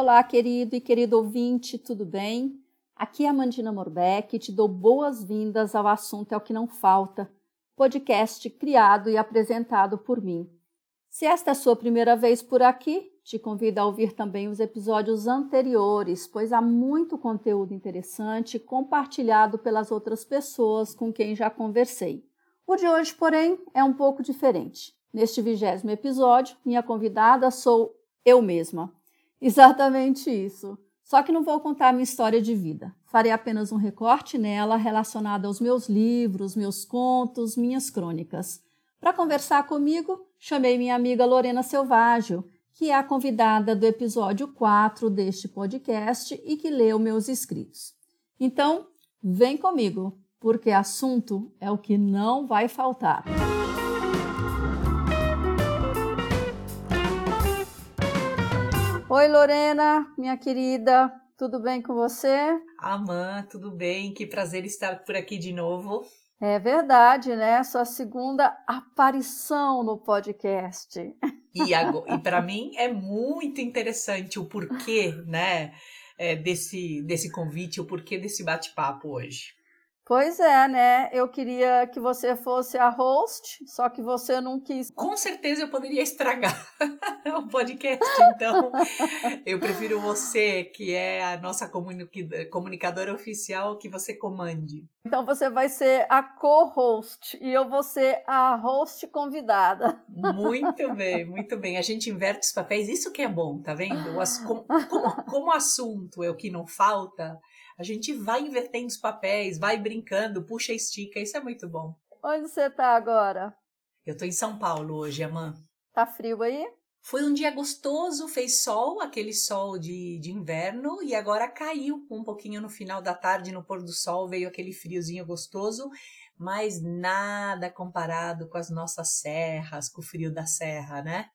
Olá, querido e querido ouvinte, tudo bem? Aqui é a Mandina Morbeck e te dou boas-vindas ao Assunto é o que não falta, podcast criado e apresentado por mim. Se esta é a sua primeira vez por aqui, te convido a ouvir também os episódios anteriores, pois há muito conteúdo interessante compartilhado pelas outras pessoas com quem já conversei. O de hoje, porém, é um pouco diferente. Neste vigésimo episódio, minha convidada sou eu mesma. Exatamente isso. Só que não vou contar minha história de vida. Farei apenas um recorte nela relacionado aos meus livros, meus contos, minhas crônicas. Para conversar comigo, chamei minha amiga Lorena Selvágio, que é a convidada do episódio 4 deste podcast e que leu meus escritos. Então, vem comigo, porque assunto é o que não vai faltar. Oi, Lorena, minha querida, tudo bem com você? Amã, tudo bem? Que prazer estar por aqui de novo. É verdade, né? Sua segunda aparição no podcast. E, e para mim é muito interessante o porquê, né, é, desse, desse convite, o porquê desse bate-papo hoje. Pois é, né? Eu queria que você fosse a host, só que você não quis. Com certeza eu poderia estragar o podcast, então eu prefiro você, que é a nossa comunicadora oficial, que você comande. Então você vai ser a co-host e eu vou ser a host convidada. Muito bem, muito bem. A gente inverte os papéis, isso que é bom, tá vendo? Como, como, como assunto é o que não falta, a gente vai invertendo os papéis, vai brincando, puxa e estica, isso é muito bom. Onde você tá agora? Eu tô em São Paulo hoje, Amã. Tá frio aí? Foi um dia gostoso, fez sol, aquele sol de, de inverno, e agora caiu um pouquinho no final da tarde, no pôr do sol, veio aquele friozinho gostoso, mas nada comparado com as nossas serras, com o frio da serra, né?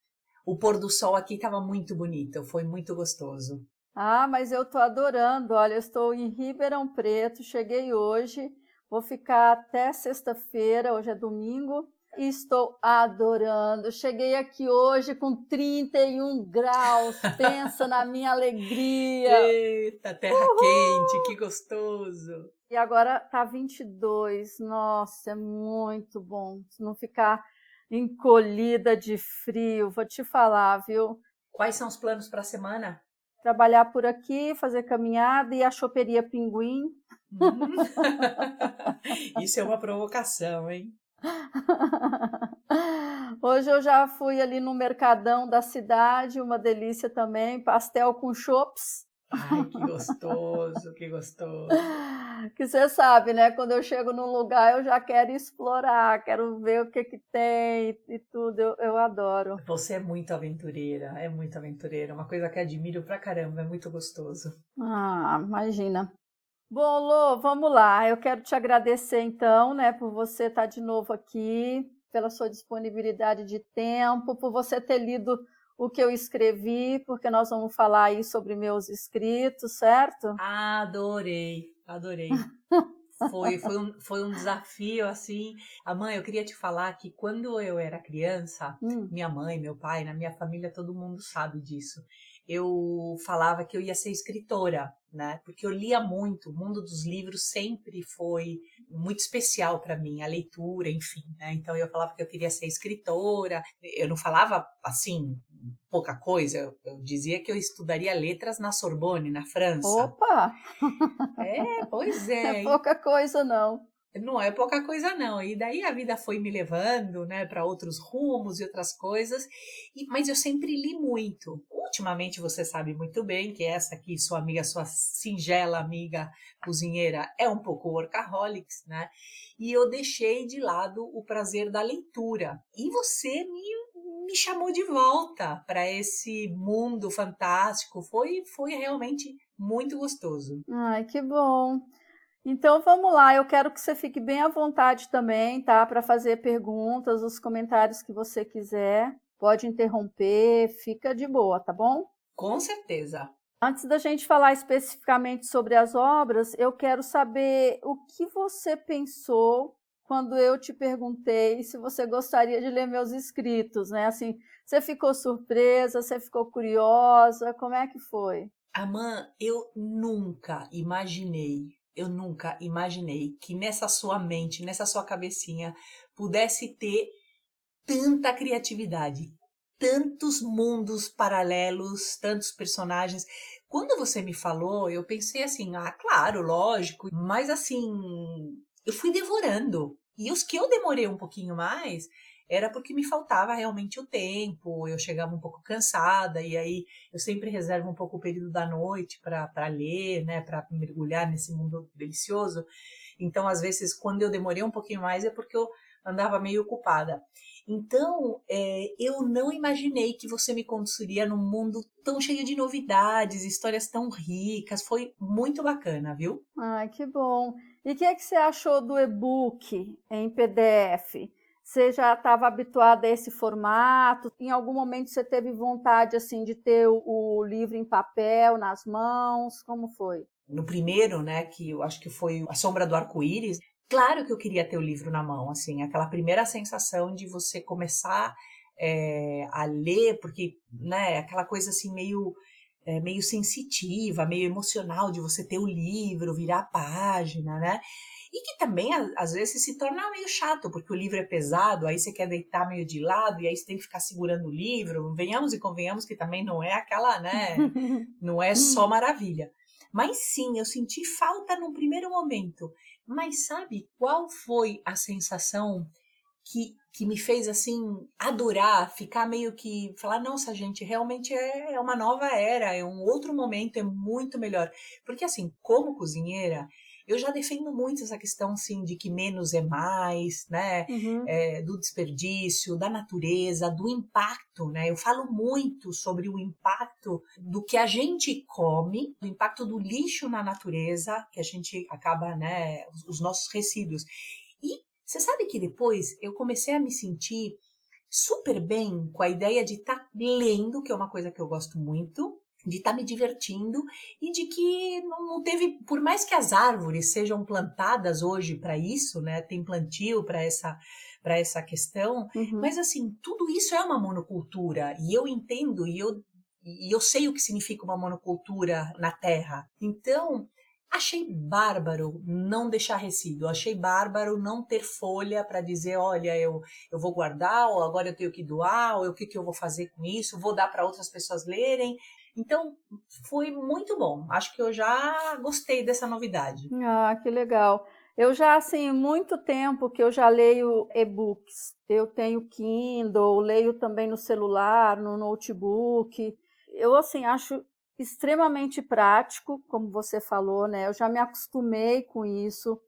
O pôr do sol aqui estava muito bonito, foi muito gostoso. Ah, mas eu estou adorando. Olha, eu estou em Ribeirão Preto, cheguei hoje, vou ficar até sexta-feira, hoje é domingo, e estou adorando. Cheguei aqui hoje com 31 graus, pensa na minha alegria. Eita, terra Uhul! quente, que gostoso. E agora tá 22, nossa, é muito bom. Não ficar encolhida de frio, vou te falar, viu? Quais são os planos para a semana? Trabalhar por aqui, fazer caminhada e a choperia Pinguim. Hum. Isso é uma provocação, hein? Hoje eu já fui ali no mercadão da cidade, uma delícia também, pastel com chopps. Ai, que gostoso, que gostoso. Que você sabe, né? Quando eu chego num lugar, eu já quero explorar, quero ver o que que tem e tudo. Eu, eu adoro. Você é muito aventureira, é muito aventureira. Uma coisa que admiro pra caramba, é muito gostoso. Ah, imagina. Bom, Lô, vamos lá. Eu quero te agradecer então, né, por você estar de novo aqui, pela sua disponibilidade de tempo, por você ter lido o que eu escrevi, porque nós vamos falar aí sobre meus escritos, certo? Adorei, adorei. Foi, foi, um, foi um desafio, assim. A mãe, eu queria te falar que quando eu era criança, hum. minha mãe, meu pai, na minha família, todo mundo sabe disso. Eu falava que eu ia ser escritora, né? Porque eu lia muito, o mundo dos livros sempre foi muito especial para mim, a leitura, enfim, né? Então eu falava que eu queria ser escritora. Eu não falava assim pouca coisa, eu dizia que eu estudaria letras na Sorbonne, na França. Opa! É, pois é. É pouca coisa não. Não é pouca coisa não. E daí a vida foi me levando, né, para outros rumos e outras coisas. E, mas eu sempre li muito. Ultimamente você sabe muito bem que essa aqui, sua amiga, sua singela amiga cozinheira, é um pouco workaholics, né? E eu deixei de lado o prazer da leitura. E você me me chamou de volta para esse mundo fantástico. Foi, foi realmente muito gostoso. Ai, que bom. Então vamos lá, eu quero que você fique bem à vontade também, tá? Para fazer perguntas, os comentários que você quiser. Pode interromper, fica de boa, tá bom? Com certeza. Antes da gente falar especificamente sobre as obras, eu quero saber o que você pensou quando eu te perguntei se você gostaria de ler meus escritos, né? Assim, você ficou surpresa, você ficou curiosa, como é que foi? Amã, eu nunca imaginei, eu nunca imaginei que nessa sua mente, nessa sua cabecinha, pudesse ter tanta criatividade, tantos mundos paralelos, tantos personagens. Quando você me falou, eu pensei assim, ah, claro, lógico, mas assim, eu fui devorando. E os que eu demorei um pouquinho mais, era porque me faltava realmente o tempo, eu chegava um pouco cansada, e aí eu sempre reservo um pouco o período da noite para ler, né, para mergulhar nesse mundo delicioso. Então, às vezes, quando eu demorei um pouquinho mais, é porque eu andava meio ocupada. Então, é, eu não imaginei que você me conduziria num mundo tão cheio de novidades, histórias tão ricas. Foi muito bacana, viu? Ai, que bom. E o que, é que você achou do e-book em PDF? Você já estava habituada a esse formato? Em algum momento você teve vontade assim de ter o, o livro em papel nas mãos? Como foi? No primeiro, né, que eu acho que foi A Sombra do Arco-Íris, Claro que eu queria ter o livro na mão, assim, aquela primeira sensação de você começar é, a ler, porque, né, aquela coisa assim meio é, meio sensitiva, meio emocional de você ter o livro, virar a página, né? E que também, às vezes, se torna meio chato, porque o livro é pesado, aí você quer deitar meio de lado, e aí você tem que ficar segurando o livro. Venhamos e convenhamos que também não é aquela, né? Não é só maravilha. Mas sim, eu senti falta num primeiro momento mas sabe qual foi a sensação que, que me fez assim adorar, ficar meio que falar, nossa, gente, realmente é, é uma nova era, é um outro momento, é muito melhor. Porque assim, como cozinheira, eu já defendo muito essa questão, assim, de que menos é mais, né? Uhum. É, do desperdício, da natureza, do impacto, né? Eu falo muito sobre o impacto do que a gente come, do impacto do lixo na natureza, que a gente acaba, né? Os nossos resíduos. E você sabe que depois eu comecei a me sentir super bem com a ideia de estar tá lendo, que é uma coisa que eu gosto muito, de estar tá me divertindo e de que não teve, por mais que as árvores sejam plantadas hoje para isso, né? Tem plantio para essa para essa questão, uhum. mas assim, tudo isso é uma monocultura e eu entendo e eu e eu sei o que significa uma monocultura na terra. Então, Achei bárbaro não deixar resíduo, achei bárbaro não ter folha para dizer, olha, eu, eu vou guardar, ou agora eu tenho que doar, ou o que, que eu vou fazer com isso, vou dar para outras pessoas lerem. Então, foi muito bom. Acho que eu já gostei dessa novidade. Ah, que legal. Eu já, assim, muito tempo que eu já leio e-books. Eu tenho Kindle, leio também no celular, no notebook. Eu, assim, acho extremamente prático, como você falou, né? Eu já me acostumei com isso.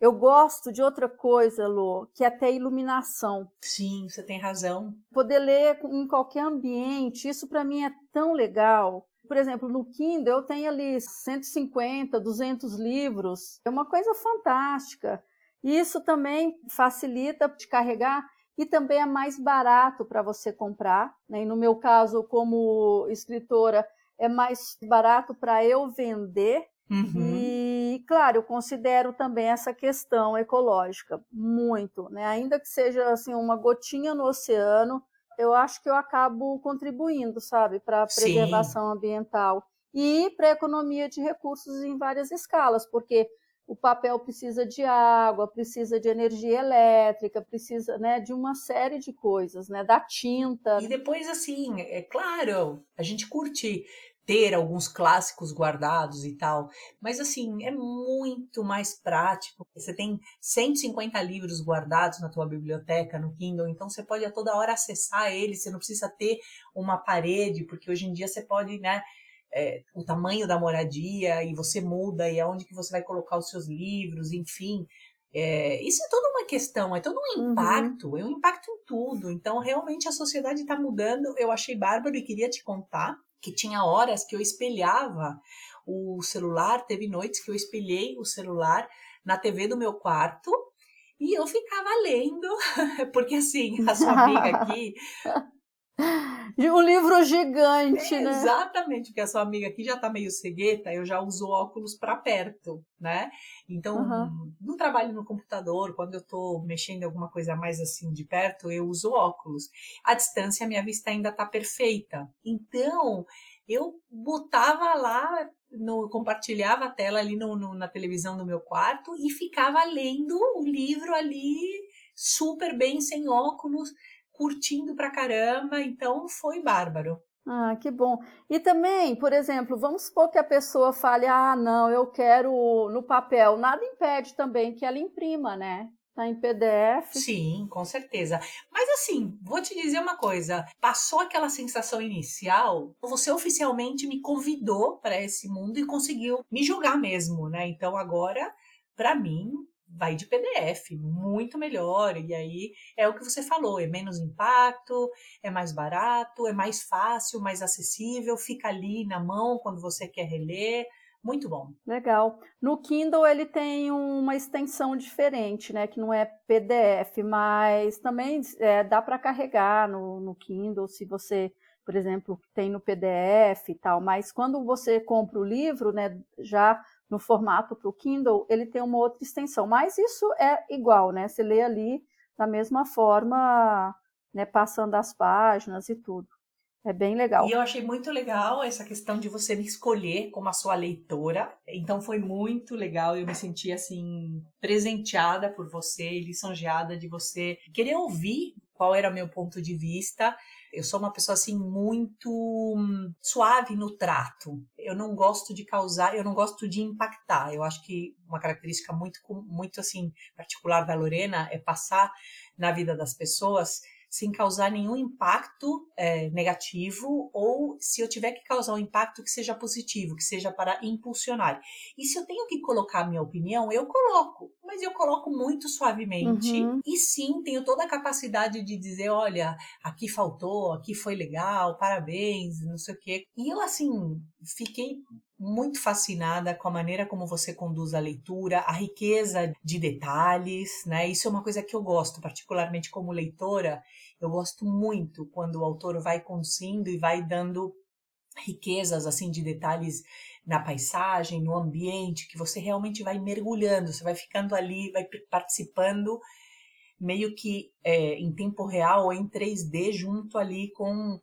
Eu gosto de outra coisa, Lô, que é até iluminação. Sim, você tem razão. Poder ler em qualquer ambiente, isso para mim é tão legal. Por exemplo, no Kindle eu tenho ali 150, 200 livros. É uma coisa fantástica. E isso também facilita de carregar e também é mais barato para você comprar. Né? E no meu caso, como escritora, é mais barato para eu vender. Uhum. E e, claro, eu considero também essa questão ecológica muito, né? Ainda que seja assim uma gotinha no oceano, eu acho que eu acabo contribuindo, sabe, para a preservação Sim. ambiental e para a economia de recursos em várias escalas, porque o papel precisa de água, precisa de energia elétrica, precisa né, de uma série de coisas, né, da tinta. E depois, assim, é claro, a gente curte ter alguns clássicos guardados e tal, mas assim, é muito mais prático. Você tem 150 livros guardados na tua biblioteca, no Kindle, então você pode a toda hora acessar eles, você não precisa ter uma parede, porque hoje em dia você pode, né, é, o tamanho da moradia e você muda e aonde que você vai colocar os seus livros, enfim. É, isso é toda uma questão, é todo um uhum. impacto, uhum. é um impacto em tudo. Então, realmente a sociedade está mudando. Eu achei bárbaro e queria te contar que tinha horas que eu espelhava o celular, teve noites que eu espelhei o celular na TV do meu quarto e eu ficava lendo, porque assim, a sua amiga aqui um livro gigante, é, né? Exatamente, porque a sua amiga aqui já tá meio cegueta, eu já uso óculos para perto, né? Então, uhum. no trabalho no computador, quando eu tô mexendo em alguma coisa mais assim de perto, eu uso óculos. À distância, a minha vista ainda tá perfeita. Então, eu botava lá, no, compartilhava a tela ali no, no, na televisão do meu quarto e ficava lendo o livro ali super bem, sem óculos, curtindo pra caramba. Então foi bárbaro. Ah, que bom. E também, por exemplo, vamos supor que a pessoa fale: ah, não, eu quero no papel. Nada impede também que ela imprima, né? Tá em PDF. Sim, com certeza. Mas assim, vou te dizer uma coisa: passou aquela sensação inicial, você oficialmente me convidou para esse mundo e conseguiu me julgar mesmo, né? Então agora, para mim, vai de PDF, muito melhor. E aí é o que você falou: é menos impacto, é mais barato, é mais fácil, mais acessível, fica ali na mão quando você quer reler. Muito bom. Legal. No Kindle ele tem uma extensão diferente, né? Que não é PDF, mas também é, dá para carregar no, no Kindle se você, por exemplo, tem no PDF e tal. Mas quando você compra o livro, né? Já no formato para o Kindle, ele tem uma outra extensão. Mas isso é igual, né? Você lê ali da mesma forma, né? Passando as páginas e tudo. É bem legal. E eu achei muito legal essa questão de você me escolher como a sua leitora. Então foi muito legal. Eu me senti assim presenteada por você, lisonjeada de você querer ouvir qual era o meu ponto de vista. Eu sou uma pessoa assim muito suave no trato. Eu não gosto de causar, eu não gosto de impactar. Eu acho que uma característica muito muito assim particular da Lorena é passar na vida das pessoas sem causar nenhum impacto é, negativo, ou se eu tiver que causar um impacto que seja positivo, que seja para impulsionar. E se eu tenho que colocar minha opinião, eu coloco, mas eu coloco muito suavemente. Uhum. E sim, tenho toda a capacidade de dizer: olha, aqui faltou, aqui foi legal, parabéns, não sei o quê. E eu, assim, fiquei muito fascinada com a maneira como você conduz a leitura, a riqueza de detalhes, né? Isso é uma coisa que eu gosto, particularmente como leitora. Eu gosto muito quando o autor vai conduzindo e vai dando riquezas assim de detalhes na paisagem, no ambiente, que você realmente vai mergulhando, você vai ficando ali, vai participando meio que é, em tempo real ou em 3D junto ali com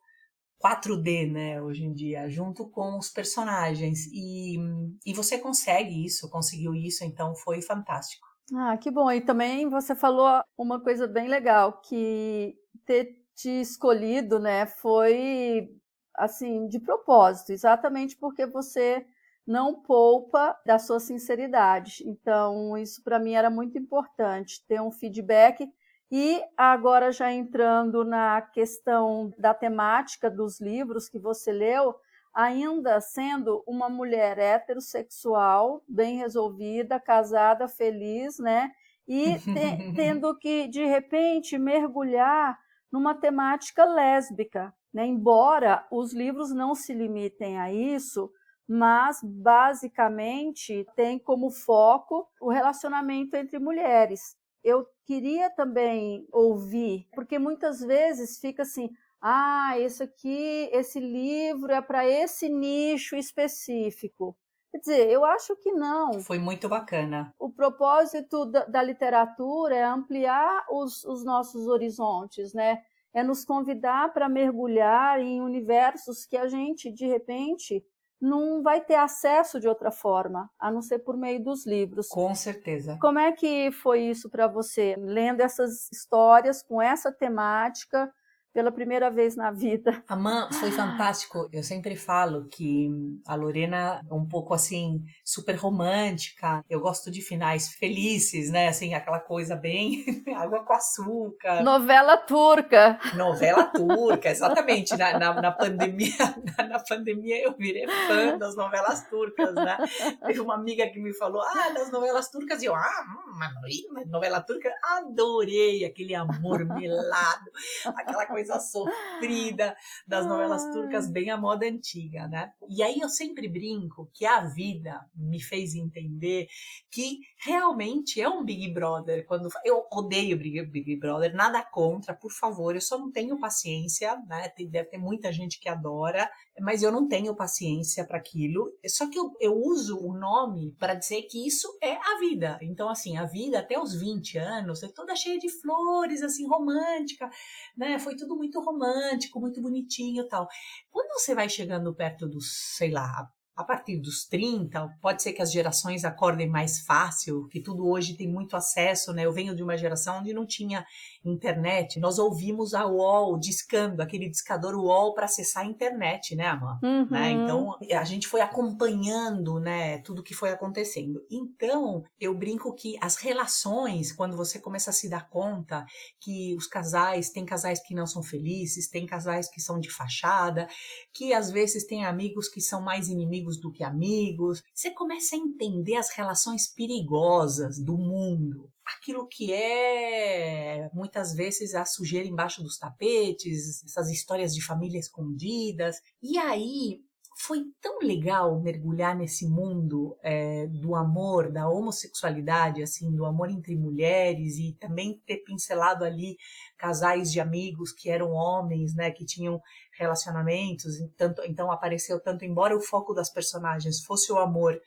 4D, né, hoje em dia, junto com os personagens. E, e você consegue isso, conseguiu isso, então foi fantástico. Ah, que bom. E também você falou uma coisa bem legal, que ter te escolhido, né, foi assim, de propósito, exatamente porque você não poupa da sua sinceridade. Então, isso para mim era muito importante, ter um feedback e agora, já entrando na questão da temática dos livros que você leu, ainda sendo uma mulher heterossexual, bem resolvida, casada, feliz, né? E te, tendo que, de repente, mergulhar numa temática lésbica, né? Embora os livros não se limitem a isso, mas basicamente tem como foco o relacionamento entre mulheres eu queria também ouvir, porque muitas vezes fica assim, ah, esse aqui, esse livro é para esse nicho específico. Quer dizer, eu acho que não. Foi muito bacana. O propósito da, da literatura é ampliar os, os nossos horizontes, né? É nos convidar para mergulhar em universos que a gente, de repente, não vai ter acesso de outra forma, a não ser por meio dos livros. Com certeza. Como é que foi isso para você, lendo essas histórias com essa temática? Pela primeira vez na vida. Amã, foi fantástico. Eu sempre falo que a Lorena é um pouco assim, super romântica. Eu gosto de finais felizes, né? Assim, aquela coisa bem água com açúcar. Novela turca. Novela turca, exatamente. Na, na, na pandemia, na, na, pandemia eu virei fã das novelas turcas, né? Teve uma amiga que me falou, ah, das novelas turcas. E eu, ah, hum, novela turca. Adorei aquele amor melado, aquela coisa coisa sofrida das novelas turcas bem à moda antiga, né? E aí eu sempre brinco que a vida me fez entender que realmente é um Big Brother. Quando eu odeio Big Brother, nada contra, por favor, eu só não tenho paciência, né? Deve ter muita gente que adora, mas eu não tenho paciência para aquilo. Só que eu, eu uso o nome para dizer que isso é a vida. Então, assim, a vida até os 20 anos é toda cheia de flores, assim, romântica, né? Foi tudo muito romântico, muito bonitinho tal. Quando você vai chegando perto dos, sei lá, a partir dos 30, pode ser que as gerações acordem mais fácil, que tudo hoje tem muito acesso, né? Eu venho de uma geração onde não tinha internet. Nós ouvimos a UOL discando, aquele discador UOL para acessar a internet, né, Amã? Uhum. Né? Então, a gente foi acompanhando, né, tudo que foi acontecendo. Então, eu brinco que as relações, quando você começa a se dar conta que os casais, tem casais que não são felizes, tem casais que são de fachada, que às vezes tem amigos que são mais inimigos amigos do que amigos. Você começa a entender as relações perigosas do mundo. Aquilo que é muitas vezes a sujeira embaixo dos tapetes, essas histórias de família escondidas. E aí foi tão legal mergulhar nesse mundo é, do amor, da homossexualidade, assim, do amor entre mulheres e também ter pincelado ali casais de amigos que eram homens, né, que tinham relacionamentos, tanto, então apareceu tanto, embora o foco das personagens fosse o amor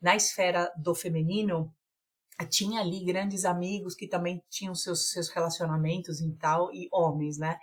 na esfera do feminino, tinha ali grandes amigos que também tinham seus, seus relacionamentos e tal, e homens, né?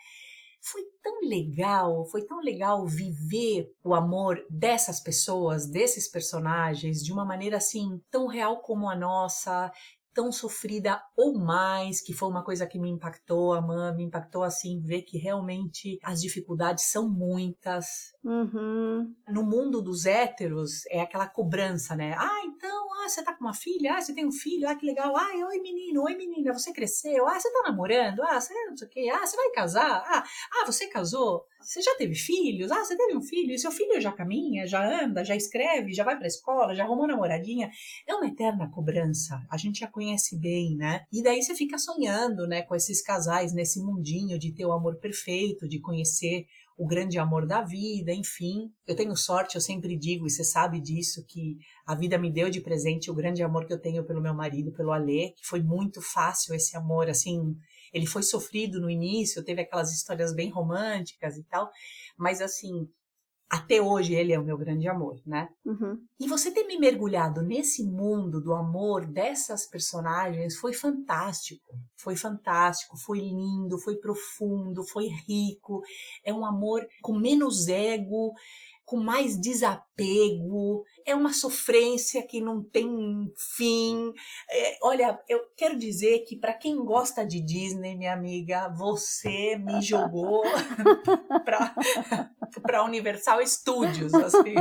Foi tão legal, foi tão legal viver o amor dessas pessoas, desses personagens, de uma maneira assim tão real como a nossa, tão sofrida ou mais, que foi uma coisa que me impactou, a mãe me impactou assim, ver que realmente as dificuldades são muitas. Uhum. No mundo dos héteros, é aquela cobrança, né? Ah, então, ah, você tá com uma filha? Ah, você tem um filho? Ah, que legal. Ah, oi menino, oi menina, você cresceu? Ah, você tá namorando? Ah, você não sei o quê. Ah, você vai casar? Ah, ah você casou? Você já teve filhos? Ah, você teve um filho? E seu filho já caminha, já anda, já escreve, já vai pra escola, já arrumou namoradinha? É uma eterna cobrança. A gente já conhece bem, né? E daí você fica sonhando, né, com esses casais nesse mundinho de ter o amor perfeito, de conhecer o grande amor da vida, enfim. Eu tenho sorte, eu sempre digo, e você sabe disso, que a vida me deu de presente o grande amor que eu tenho pelo meu marido, pelo Alê, que foi muito fácil esse amor, assim, ele foi sofrido no início, teve aquelas histórias bem românticas e tal, mas assim, até hoje ele é o meu grande amor, né? Uhum. E você ter me mergulhado nesse mundo do amor dessas personagens foi fantástico. Foi fantástico, foi lindo, foi profundo, foi rico. É um amor com menos ego, com mais desapego, é uma sofrência que não tem fim. É, olha, eu quero dizer que para quem gosta de Disney, minha amiga, você me jogou para Universal Studios, assim.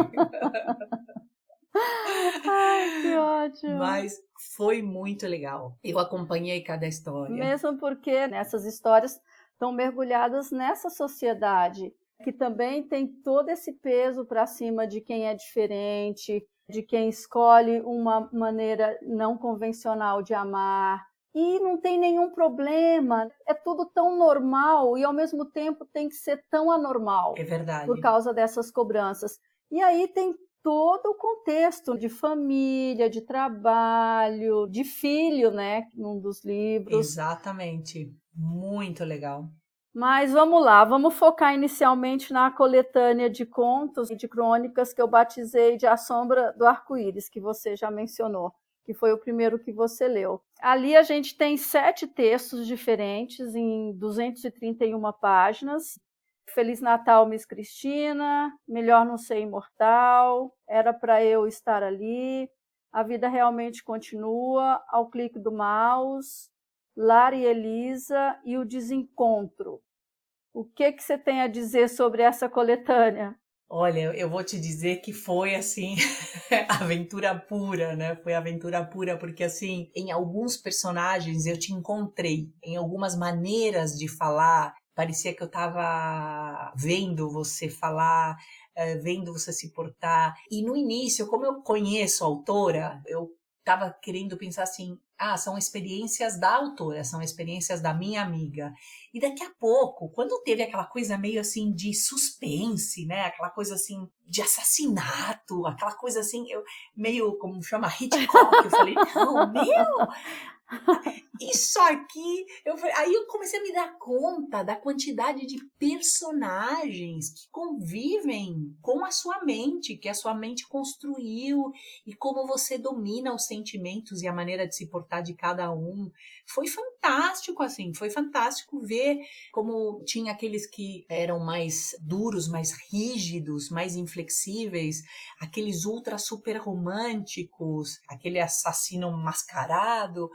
Ai, que ótimo! Mas foi muito legal. Eu acompanhei cada história. Mesmo porque nessas histórias estão mergulhadas nessa sociedade que também tem todo esse peso para cima de quem é diferente, de quem escolhe uma maneira não convencional de amar. E não tem nenhum problema, é tudo tão normal e ao mesmo tempo tem que ser tão anormal. É verdade. Por causa dessas cobranças. E aí tem todo o contexto de família, de trabalho, de filho, né? Num dos livros. Exatamente. Muito legal. Mas vamos lá, vamos focar inicialmente na coletânea de contos e de crônicas que eu batizei de A Sombra do Arco-Íris, que você já mencionou, que foi o primeiro que você leu. Ali a gente tem sete textos diferentes em 231 páginas. Feliz Natal, Miss Cristina, Melhor Não Ser Imortal, Era para Eu Estar Ali, A Vida Realmente Continua, Ao Clique do Mouse, Lara e Elisa e o Desencontro. O que, que você tem a dizer sobre essa coletânea? Olha, eu vou te dizer que foi assim, aventura pura, né? Foi aventura pura, porque assim, em alguns personagens eu te encontrei, em algumas maneiras de falar, parecia que eu estava vendo você falar, eh, vendo você se portar. E no início, como eu conheço a autora, eu estava querendo pensar assim: ah, são experiências da autora, são experiências da minha amiga. E daqui a pouco, quando teve aquela coisa meio assim de suspense, né? Aquela coisa assim de assassinato, aquela coisa assim, eu meio como chama Hitchcock, eu falei: "Não, meu, Isso aqui, eu, aí eu comecei a me dar conta da quantidade de personagens que convivem com a sua mente, que a sua mente construiu e como você domina os sentimentos e a maneira de se portar de cada um. Foi fantástico, assim, foi fantástico ver como tinha aqueles que eram mais duros, mais rígidos, mais inflexíveis, aqueles ultra super românticos, aquele assassino mascarado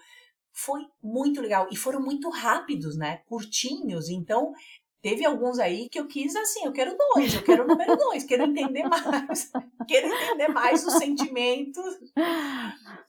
foi muito legal. E foram muito rápidos, né? Curtinhos. Então, teve alguns aí que eu quis assim, eu quero dois, eu quero o número dois, quero entender mais, quero entender mais os sentimentos,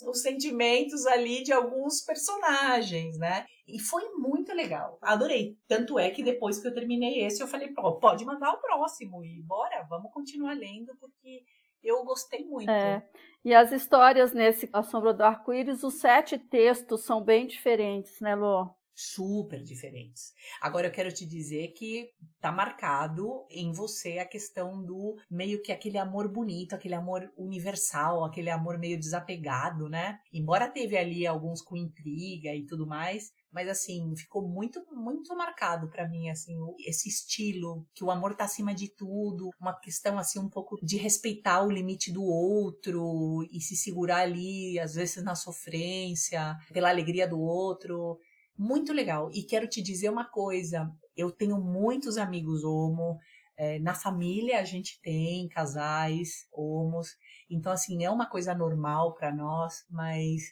os sentimentos ali de alguns personagens, né? E foi muito legal, adorei. Tanto é que depois que eu terminei esse, eu falei, pode mandar o próximo e bora, vamos continuar lendo, porque eu gostei muito. É. E as histórias nesse A Sombra do Arco-Íris, os sete textos são bem diferentes, né, Lô? super diferentes. Agora eu quero te dizer que tá marcado em você a questão do meio que aquele amor bonito, aquele amor universal, aquele amor meio desapegado, né? Embora teve ali alguns com intriga e tudo mais, mas assim, ficou muito muito marcado para mim assim, esse estilo que o amor tá acima de tudo, uma questão assim um pouco de respeitar o limite do outro e se segurar ali às vezes na sofrência, pela alegria do outro muito legal. E quero te dizer uma coisa: eu tenho muitos amigos homo. É, na família a gente tem casais homos, então assim é uma coisa normal para nós, mas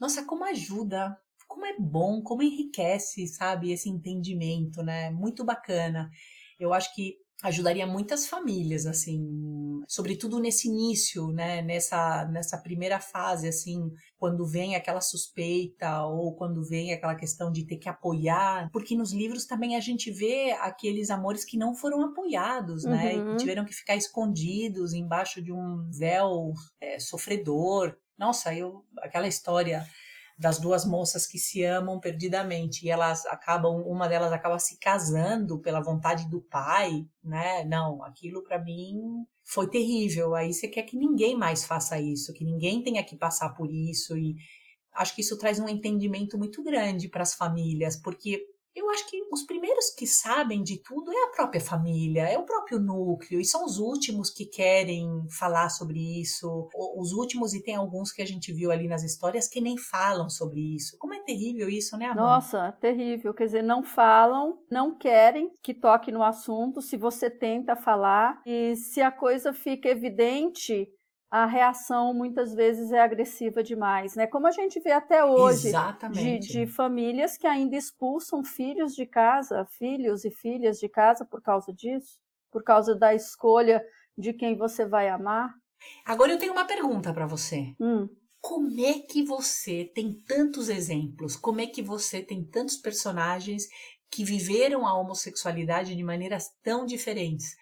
nossa, como ajuda, como é bom, como enriquece, sabe, esse entendimento, né? Muito bacana. Eu acho que ajudaria muitas famílias, assim, sobretudo nesse início, né, nessa, nessa primeira fase, assim, quando vem aquela suspeita ou quando vem aquela questão de ter que apoiar, porque nos livros também a gente vê aqueles amores que não foram apoiados, né, uhum. e tiveram que ficar escondidos embaixo de um véu é, sofredor. Nossa, eu, aquela história das duas moças que se amam perdidamente e elas acabam, uma delas acaba se casando pela vontade do pai, né? Não, aquilo para mim foi terrível. Aí você quer que ninguém mais faça isso, que ninguém tenha que passar por isso e acho que isso traz um entendimento muito grande para as famílias, porque eu acho que os primeiros que sabem de tudo é a própria família, é o próprio núcleo, e são os últimos que querem falar sobre isso. Os últimos, e tem alguns que a gente viu ali nas histórias que nem falam sobre isso. Como é terrível isso, né, amor? Nossa, terrível. Quer dizer, não falam, não querem que toque no assunto se você tenta falar, e se a coisa fica evidente, a reação muitas vezes é agressiva demais, né? Como a gente vê até hoje de, de, famílias que ainda expulsam filhos de casa, filhos e filhas de casa por causa disso, por causa da escolha de quem você vai amar. Agora eu tenho uma pergunta para você. Hum. Como é que você tem tantos exemplos? Como é que você tem tantos personagens que viveram a homossexualidade de maneiras tão diferentes?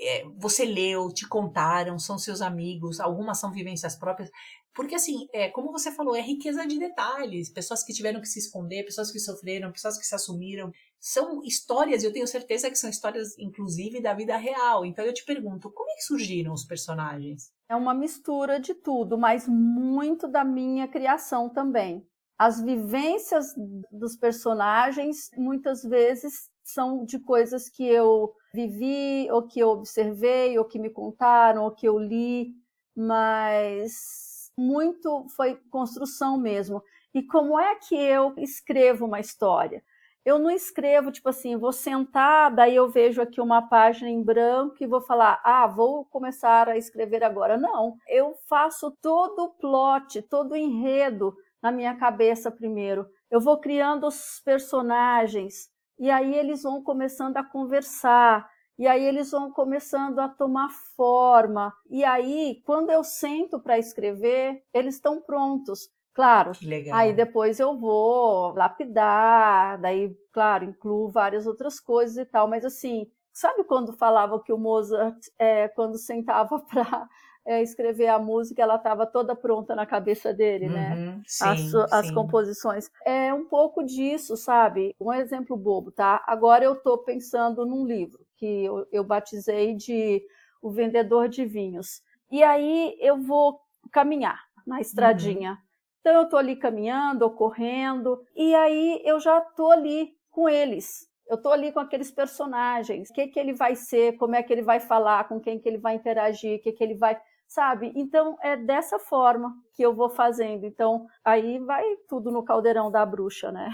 É, você leu, te contaram, são seus amigos, algumas são vivências próprias. Porque, assim, é, como você falou, é riqueza de detalhes. Pessoas que tiveram que se esconder, pessoas que sofreram, pessoas que se assumiram. São histórias, eu tenho certeza que são histórias, inclusive, da vida real. Então, eu te pergunto, como é que surgiram os personagens? É uma mistura de tudo, mas muito da minha criação também. As vivências dos personagens, muitas vezes, são de coisas que eu vivi, ou que eu observei, ou que me contaram, ou que eu li, mas muito foi construção mesmo. E como é que eu escrevo uma história? Eu não escrevo, tipo assim, vou sentar, daí eu vejo aqui uma página em branco e vou falar, ah, vou começar a escrever agora. Não, eu faço todo o plot, todo o enredo na minha cabeça primeiro. Eu vou criando os personagens, e aí eles vão começando a conversar, e aí eles vão começando a tomar forma. E aí, quando eu sento para escrever, eles estão prontos. Claro. Aí depois eu vou lapidar, daí, claro, incluo várias outras coisas e tal, mas assim, sabe quando falava que o Mozart, é, quando sentava para é, escrever a música, ela estava toda pronta na cabeça dele, né? uhum, né? Sim, as, as sim. composições. É um pouco disso, sabe? Um exemplo bobo, tá? Agora eu estou pensando num livro que eu, eu batizei de O Vendedor de Vinhos. E aí eu vou caminhar na estradinha. Uhum. Então eu tô ali caminhando, ou correndo, e aí eu já tô ali com eles. Eu tô ali com aqueles personagens. O que que ele vai ser? Como é que ele vai falar? Com quem que ele vai interagir? O que que ele vai sabe? Então é dessa forma que eu vou fazendo. Então aí vai tudo no caldeirão da bruxa, né?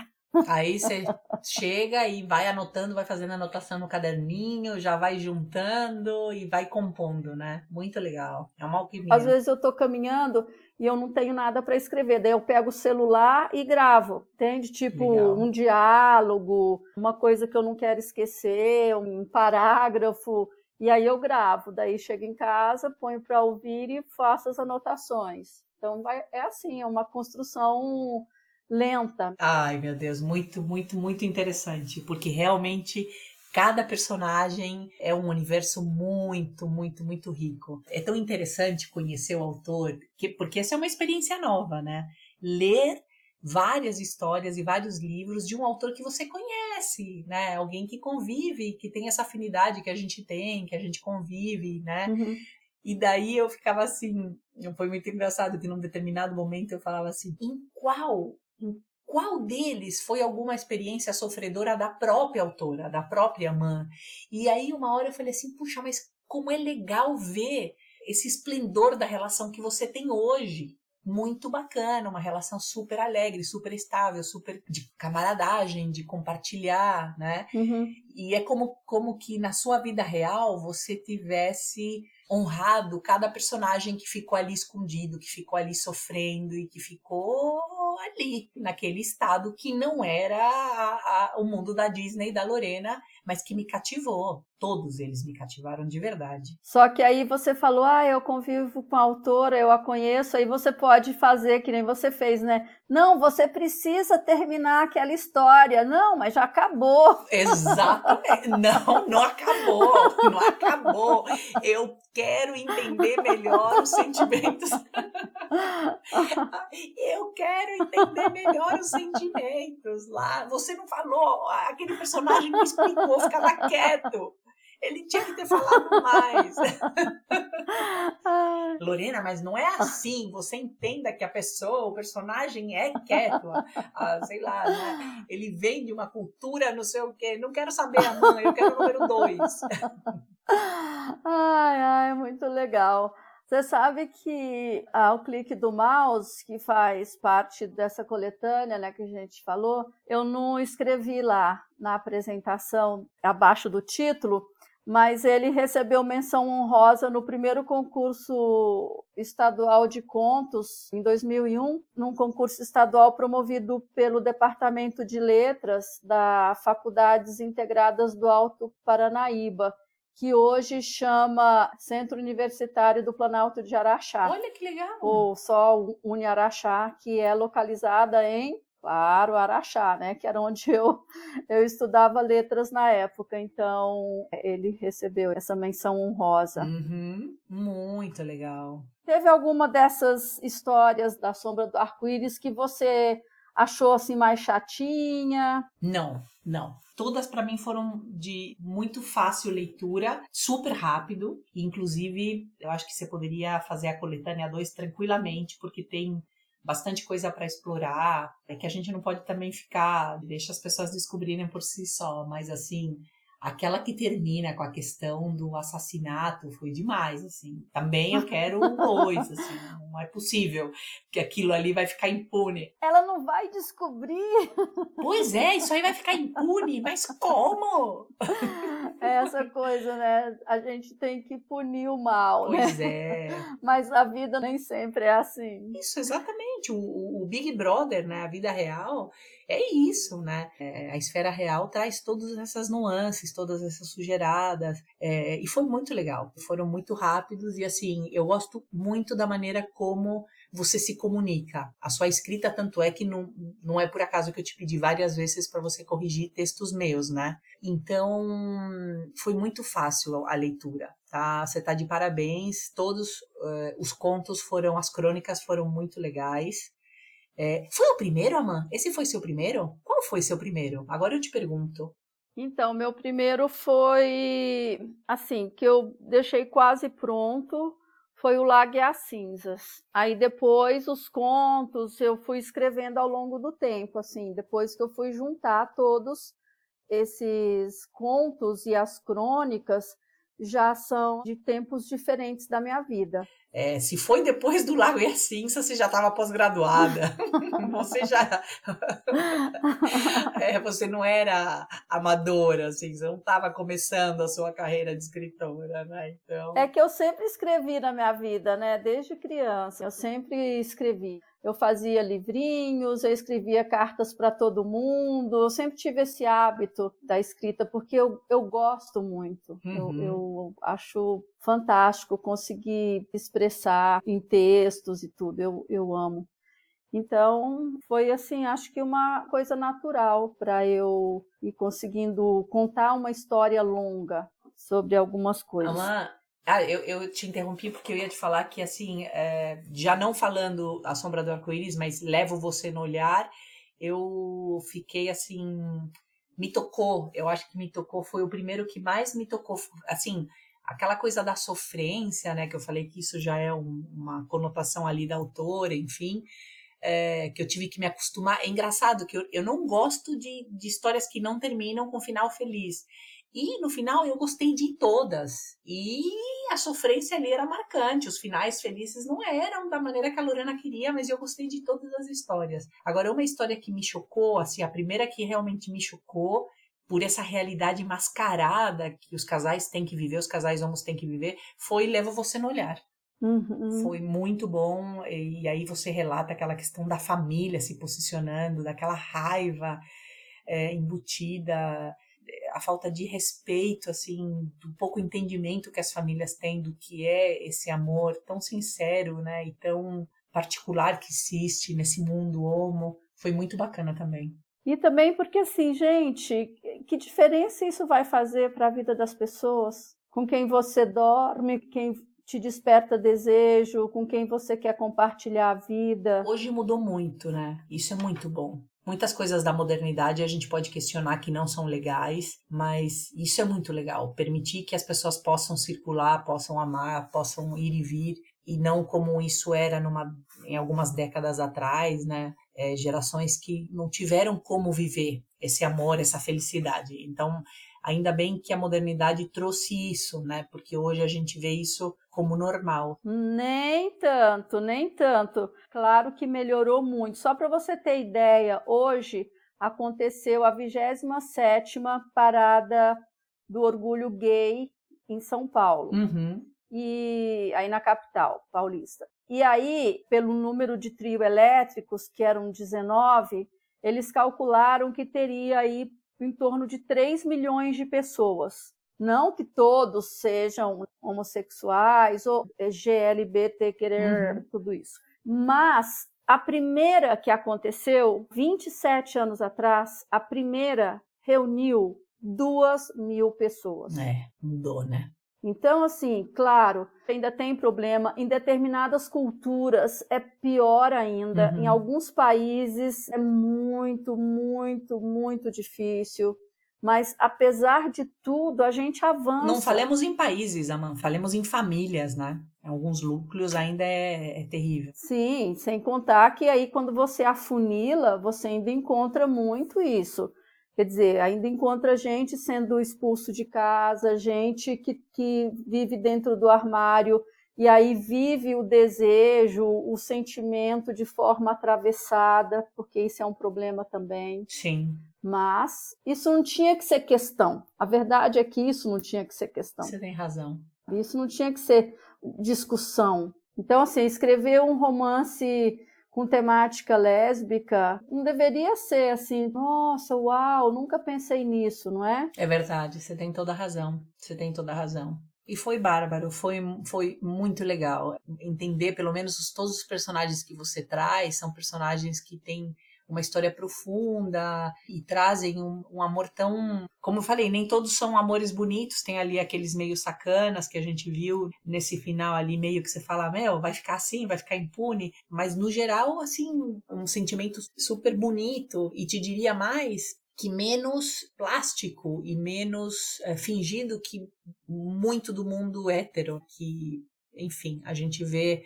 Aí você chega e vai anotando, vai fazendo anotação no caderninho, já vai juntando e vai compondo, né? Muito legal. É uma alquimia. Às vezes eu tô caminhando e eu não tenho nada para escrever, daí eu pego o celular e gravo, entende? Tipo legal. um diálogo, uma coisa que eu não quero esquecer, um parágrafo. E aí eu gravo, daí chego em casa, ponho para ouvir e faço as anotações. Então vai, é assim, é uma construção lenta. Ai, meu Deus, muito, muito, muito interessante, porque realmente cada personagem é um universo muito, muito, muito rico. É tão interessante conhecer o autor, que, porque essa é uma experiência nova, né? Ler várias histórias e vários livros de um autor que você conhece, né? Alguém que convive, que tem essa afinidade que a gente tem, que a gente convive, né? Uhum. E daí eu ficava assim, foi muito engraçado que num determinado momento eu falava assim, em qual, em qual deles foi alguma experiência sofredora da própria autora, da própria mãe? E aí uma hora eu falei assim, puxa, mas como é legal ver esse esplendor da relação que você tem hoje, muito bacana, uma relação super alegre, super estável, super de camaradagem, de compartilhar, né? Uhum. E é como, como que na sua vida real você tivesse honrado cada personagem que ficou ali escondido, que ficou ali sofrendo e que ficou ali, naquele estado que não era a, a, o mundo da Disney e da Lorena, mas que me cativou. Todos eles me cativaram de verdade. Só que aí você falou, ah, eu convivo com a autora, eu a conheço, aí você pode fazer que nem você fez, né? Não, você precisa terminar aquela história. Não, mas já acabou. Exatamente. Não, não acabou. Não acabou. Eu quero entender melhor os sentimentos. Eu quero entender melhor os sentimentos lá. Você não falou, aquele personagem não explicou, ficava quieto. Ele tinha que ter falado mais. Lorena, mas não é assim. Você entenda que a pessoa, o personagem é quieto. Ah, sei lá, né? Ele vem de uma cultura, não sei o quê. Não quero saber a mãe, eu quero o número dois. ai, ai, muito legal. Você sabe que ah, o clique do mouse, que faz parte dessa coletânea né, que a gente falou, eu não escrevi lá na apresentação, abaixo do título, mas ele recebeu menção honrosa no primeiro concurso estadual de contos em 2001, num concurso estadual promovido pelo Departamento de Letras da Faculdades Integradas do Alto Paranaíba, que hoje chama Centro Universitário do Planalto de Araxá. Olha que legal! Ou só Uniaraxá, que é localizada em Claro, Araxá, né? Que era onde eu, eu estudava letras na época. Então, ele recebeu essa menção honrosa. Uhum, muito legal. Teve alguma dessas histórias da Sombra do Arco-Íris que você achou assim mais chatinha? Não, não. Todas para mim foram de muito fácil leitura, super rápido. Inclusive, eu acho que você poderia fazer a coletânea 2 tranquilamente, porque tem bastante coisa para explorar. É que a gente não pode também ficar, deixa as pessoas descobrirem por si só, mas assim, aquela que termina com a questão do assassinato foi demais, assim. Também eu quero um dois, assim, não é possível que aquilo ali vai ficar impune. Ela não vai descobrir. Pois é, isso aí vai ficar impune, mas como? É essa coisa, né? A gente tem que punir o mal, né? Pois né? é. Mas a vida nem sempre é assim. Isso, exatamente. O, o Big Brother, né? A vida real é isso, né? É, a esfera real traz todas essas nuances, todas essas sujeiradas, é, e foi muito legal. Foram muito rápidos e assim, eu gosto muito da maneira como você se comunica. A sua escrita, tanto é que não, não é por acaso que eu te pedi várias vezes para você corrigir textos meus, né? Então, foi muito fácil a leitura, tá? Você tá de parabéns. Todos uh, os contos foram, as crônicas foram muito legais. É, foi o primeiro, Aman? Esse foi seu primeiro? Qual foi seu primeiro? Agora eu te pergunto. Então, meu primeiro foi assim, que eu deixei quase pronto, foi o Lago e as Cinzas. Aí depois os contos eu fui escrevendo ao longo do tempo, assim, depois que eu fui juntar todos esses contos e as crônicas já são de tempos diferentes da minha vida. É, se foi depois do Lago e a Cinza, você já estava pós-graduada. você já. é, você não era amadora, assim, você não estava começando a sua carreira de escritora, né? Então... É que eu sempre escrevi na minha vida, né? Desde criança, eu sempre escrevi eu fazia livrinhos, eu escrevia cartas para todo mundo, eu sempre tive esse hábito da escrita, porque eu, eu gosto muito, uhum. eu, eu acho fantástico conseguir expressar em textos e tudo, eu, eu amo. Então, foi assim, acho que uma coisa natural para eu ir conseguindo contar uma história longa sobre algumas coisas. Alma, ah, eu, eu te interrompi porque eu ia te falar que, assim, é, já não falando A Sombra do Arco-Íris, mas Levo Você no Olhar, eu fiquei, assim, me tocou. Eu acho que me tocou, foi o primeiro que mais me tocou. Assim, aquela coisa da sofrência, né, que eu falei que isso já é um, uma conotação ali da autora, enfim, é, que eu tive que me acostumar. É engraçado que eu, eu não gosto de, de histórias que não terminam com final feliz. E no final eu gostei de todas. E a sofrência ali era marcante. Os finais felizes não eram da maneira que a Lorena queria, mas eu gostei de todas as histórias. Agora, uma história que me chocou, assim, a primeira que realmente me chocou, por essa realidade mascarada que os casais têm que viver, os casais homos têm que viver, foi Leva Você no Olhar. Uhum. Foi muito bom, e aí você relata aquela questão da família se posicionando, daquela raiva é, embutida a falta de respeito, assim, do pouco entendimento que as famílias têm do que é esse amor tão sincero, né, e tão particular que existe nesse mundo homo, foi muito bacana também. E também porque assim, gente, que diferença isso vai fazer para a vida das pessoas? Com quem você dorme, quem te desperta desejo, com quem você quer compartilhar a vida. Hoje mudou muito, né? Isso é muito bom. Muitas coisas da modernidade a gente pode questionar que não são legais, mas isso é muito legal. Permitir que as pessoas possam circular, possam amar, possam ir e vir, e não como isso era numa, em algumas décadas atrás, né? É, gerações que não tiveram como viver esse amor, essa felicidade. Então, Ainda bem que a modernidade trouxe isso, né? Porque hoje a gente vê isso como normal. Nem tanto, nem tanto. Claro que melhorou muito. Só para você ter ideia, hoje aconteceu a 27 parada do orgulho gay em São Paulo. Uhum. E aí na capital paulista. E aí, pelo número de trio elétricos, que eram 19, eles calcularam que teria aí em torno de 3 milhões de pessoas. Não que todos sejam homossexuais ou GLBT, querer uhum. tudo isso. Mas a primeira que aconteceu, 27 anos atrás, a primeira reuniu duas mil pessoas. É, mudou, né? Então, assim, claro, ainda tem problema. Em determinadas culturas é pior ainda. Uhum. Em alguns países é muito, muito, muito difícil. Mas, apesar de tudo, a gente avança. Não falemos em países, Aman, falemos em famílias, né? Em alguns núcleos ainda é, é terrível. Sim, sem contar que aí, quando você afunila, você ainda encontra muito isso Quer dizer, ainda encontra gente sendo expulso de casa, gente que, que vive dentro do armário e aí vive o desejo, o sentimento de forma atravessada, porque isso é um problema também. Sim. Mas isso não tinha que ser questão. A verdade é que isso não tinha que ser questão. Você tem razão. Isso não tinha que ser discussão. Então, assim, escrever um romance com temática lésbica, não deveria ser assim, nossa, uau, nunca pensei nisso, não é? É verdade, você tem toda a razão. Você tem toda a razão. E foi bárbaro, foi, foi muito legal. Entender, pelo menos, todos os personagens que você traz são personagens que têm uma história profunda e trazem um, um, amor tão. Como eu falei, nem todos são amores bonitos, tem ali aqueles meio sacanas que a gente viu nesse final ali, meio que você fala, meu, vai ficar assim, vai ficar impune, mas no geral, assim, um sentimento super bonito e te diria mais. Que menos plástico e menos é, fingido que muito do mundo hétero, que enfim, a gente vê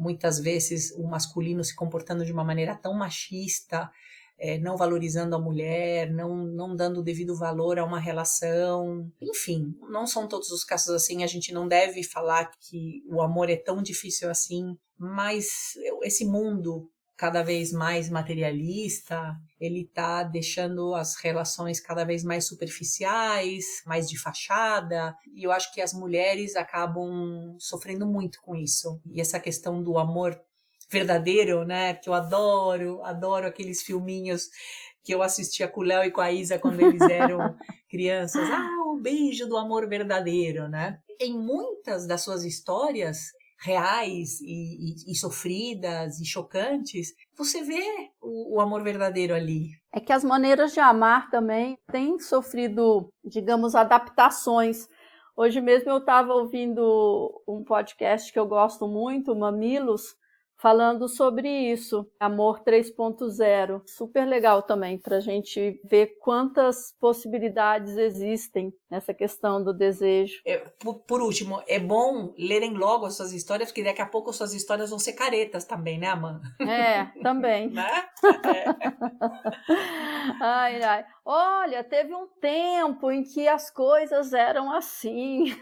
muitas vezes o masculino se comportando de uma maneira tão machista, é, não valorizando a mulher, não, não dando o devido valor a uma relação. Enfim, não são todos os casos assim. A gente não deve falar que o amor é tão difícil assim, mas esse mundo cada vez mais materialista, ele está deixando as relações cada vez mais superficiais, mais de fachada, e eu acho que as mulheres acabam sofrendo muito com isso. E essa questão do amor verdadeiro, né, que eu adoro, adoro aqueles filminhos que eu assistia com o Léo e com a Isa quando eles eram crianças. Ah, o beijo do amor verdadeiro, né? Em muitas das suas histórias, reais e, e, e, sofridas e chocantes, você vê o, o, amor verdadeiro ali. É que as maneiras de amar também têm sofrido, digamos, adaptações. Hoje mesmo eu estava ouvindo um podcast que eu gosto muito, Mamilos, falando sobre isso, Amor 3.0. Super legal também para a gente ver quantas possibilidades existem nessa questão do desejo. É, por, por, último, é bom lerem logo as suas histórias, porque daqui a pouco as suas histórias vão ser caretas também, né, Amanda? É, também. né? É. ai, ai. Olha, teve um tempo em que as coisas eram assim.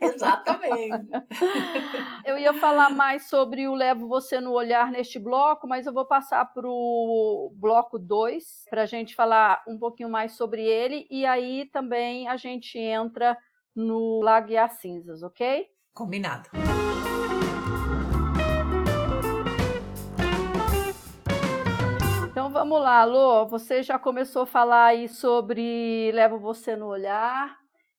Exatamente. Eu ia falar mais sobre o Levo Você no Olhar neste bloco, mas eu vou passar para o bloco 2 para a gente falar um pouquinho mais sobre ele e aí também a gente entra no Lago e as Cinzas, ok? Combinado. Vamos lá, Lô. Você já começou a falar aí sobre Levo Você no Olhar.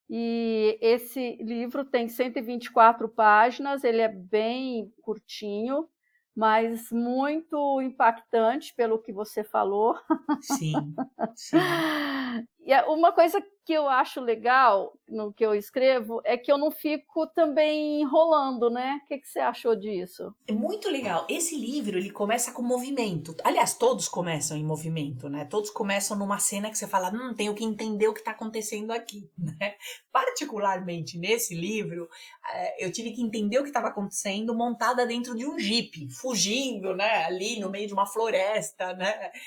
E esse livro tem 124 páginas, ele é bem curtinho, mas muito impactante pelo que você falou. Sim, sim. E é uma coisa que eu acho legal no que eu escrevo é que eu não fico também enrolando, né? O que, que você achou disso? É muito legal. Esse livro, ele começa com movimento. Aliás, todos começam em movimento, né? Todos começam numa cena que você fala, hum, tenho que entender o que está acontecendo aqui, né? Particularmente nesse livro, eh, eu tive que entender o que estava acontecendo montada dentro de um jipe, fugindo, né? Ali no meio de uma floresta, né?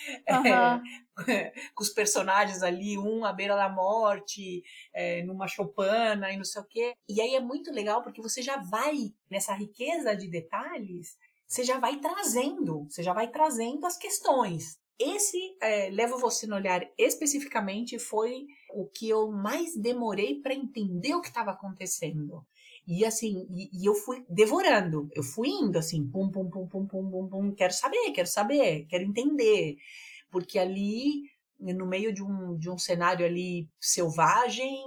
Uhum. com os personagens ali, um à beira da morte, é, numa choupana e não sei o quê. E aí é muito legal porque você já vai nessa riqueza de detalhes, você já vai trazendo, você já vai trazendo as questões. Esse é, leva você no olhar especificamente foi o que eu mais demorei para entender o que estava acontecendo. E assim, e, e, eu fui devorando, eu fui indo assim, pum, pum, pum, pum, pum, pum, pum, quero saber, quero saber, quero entender porque ali no meio de um, de um cenário ali selvagem,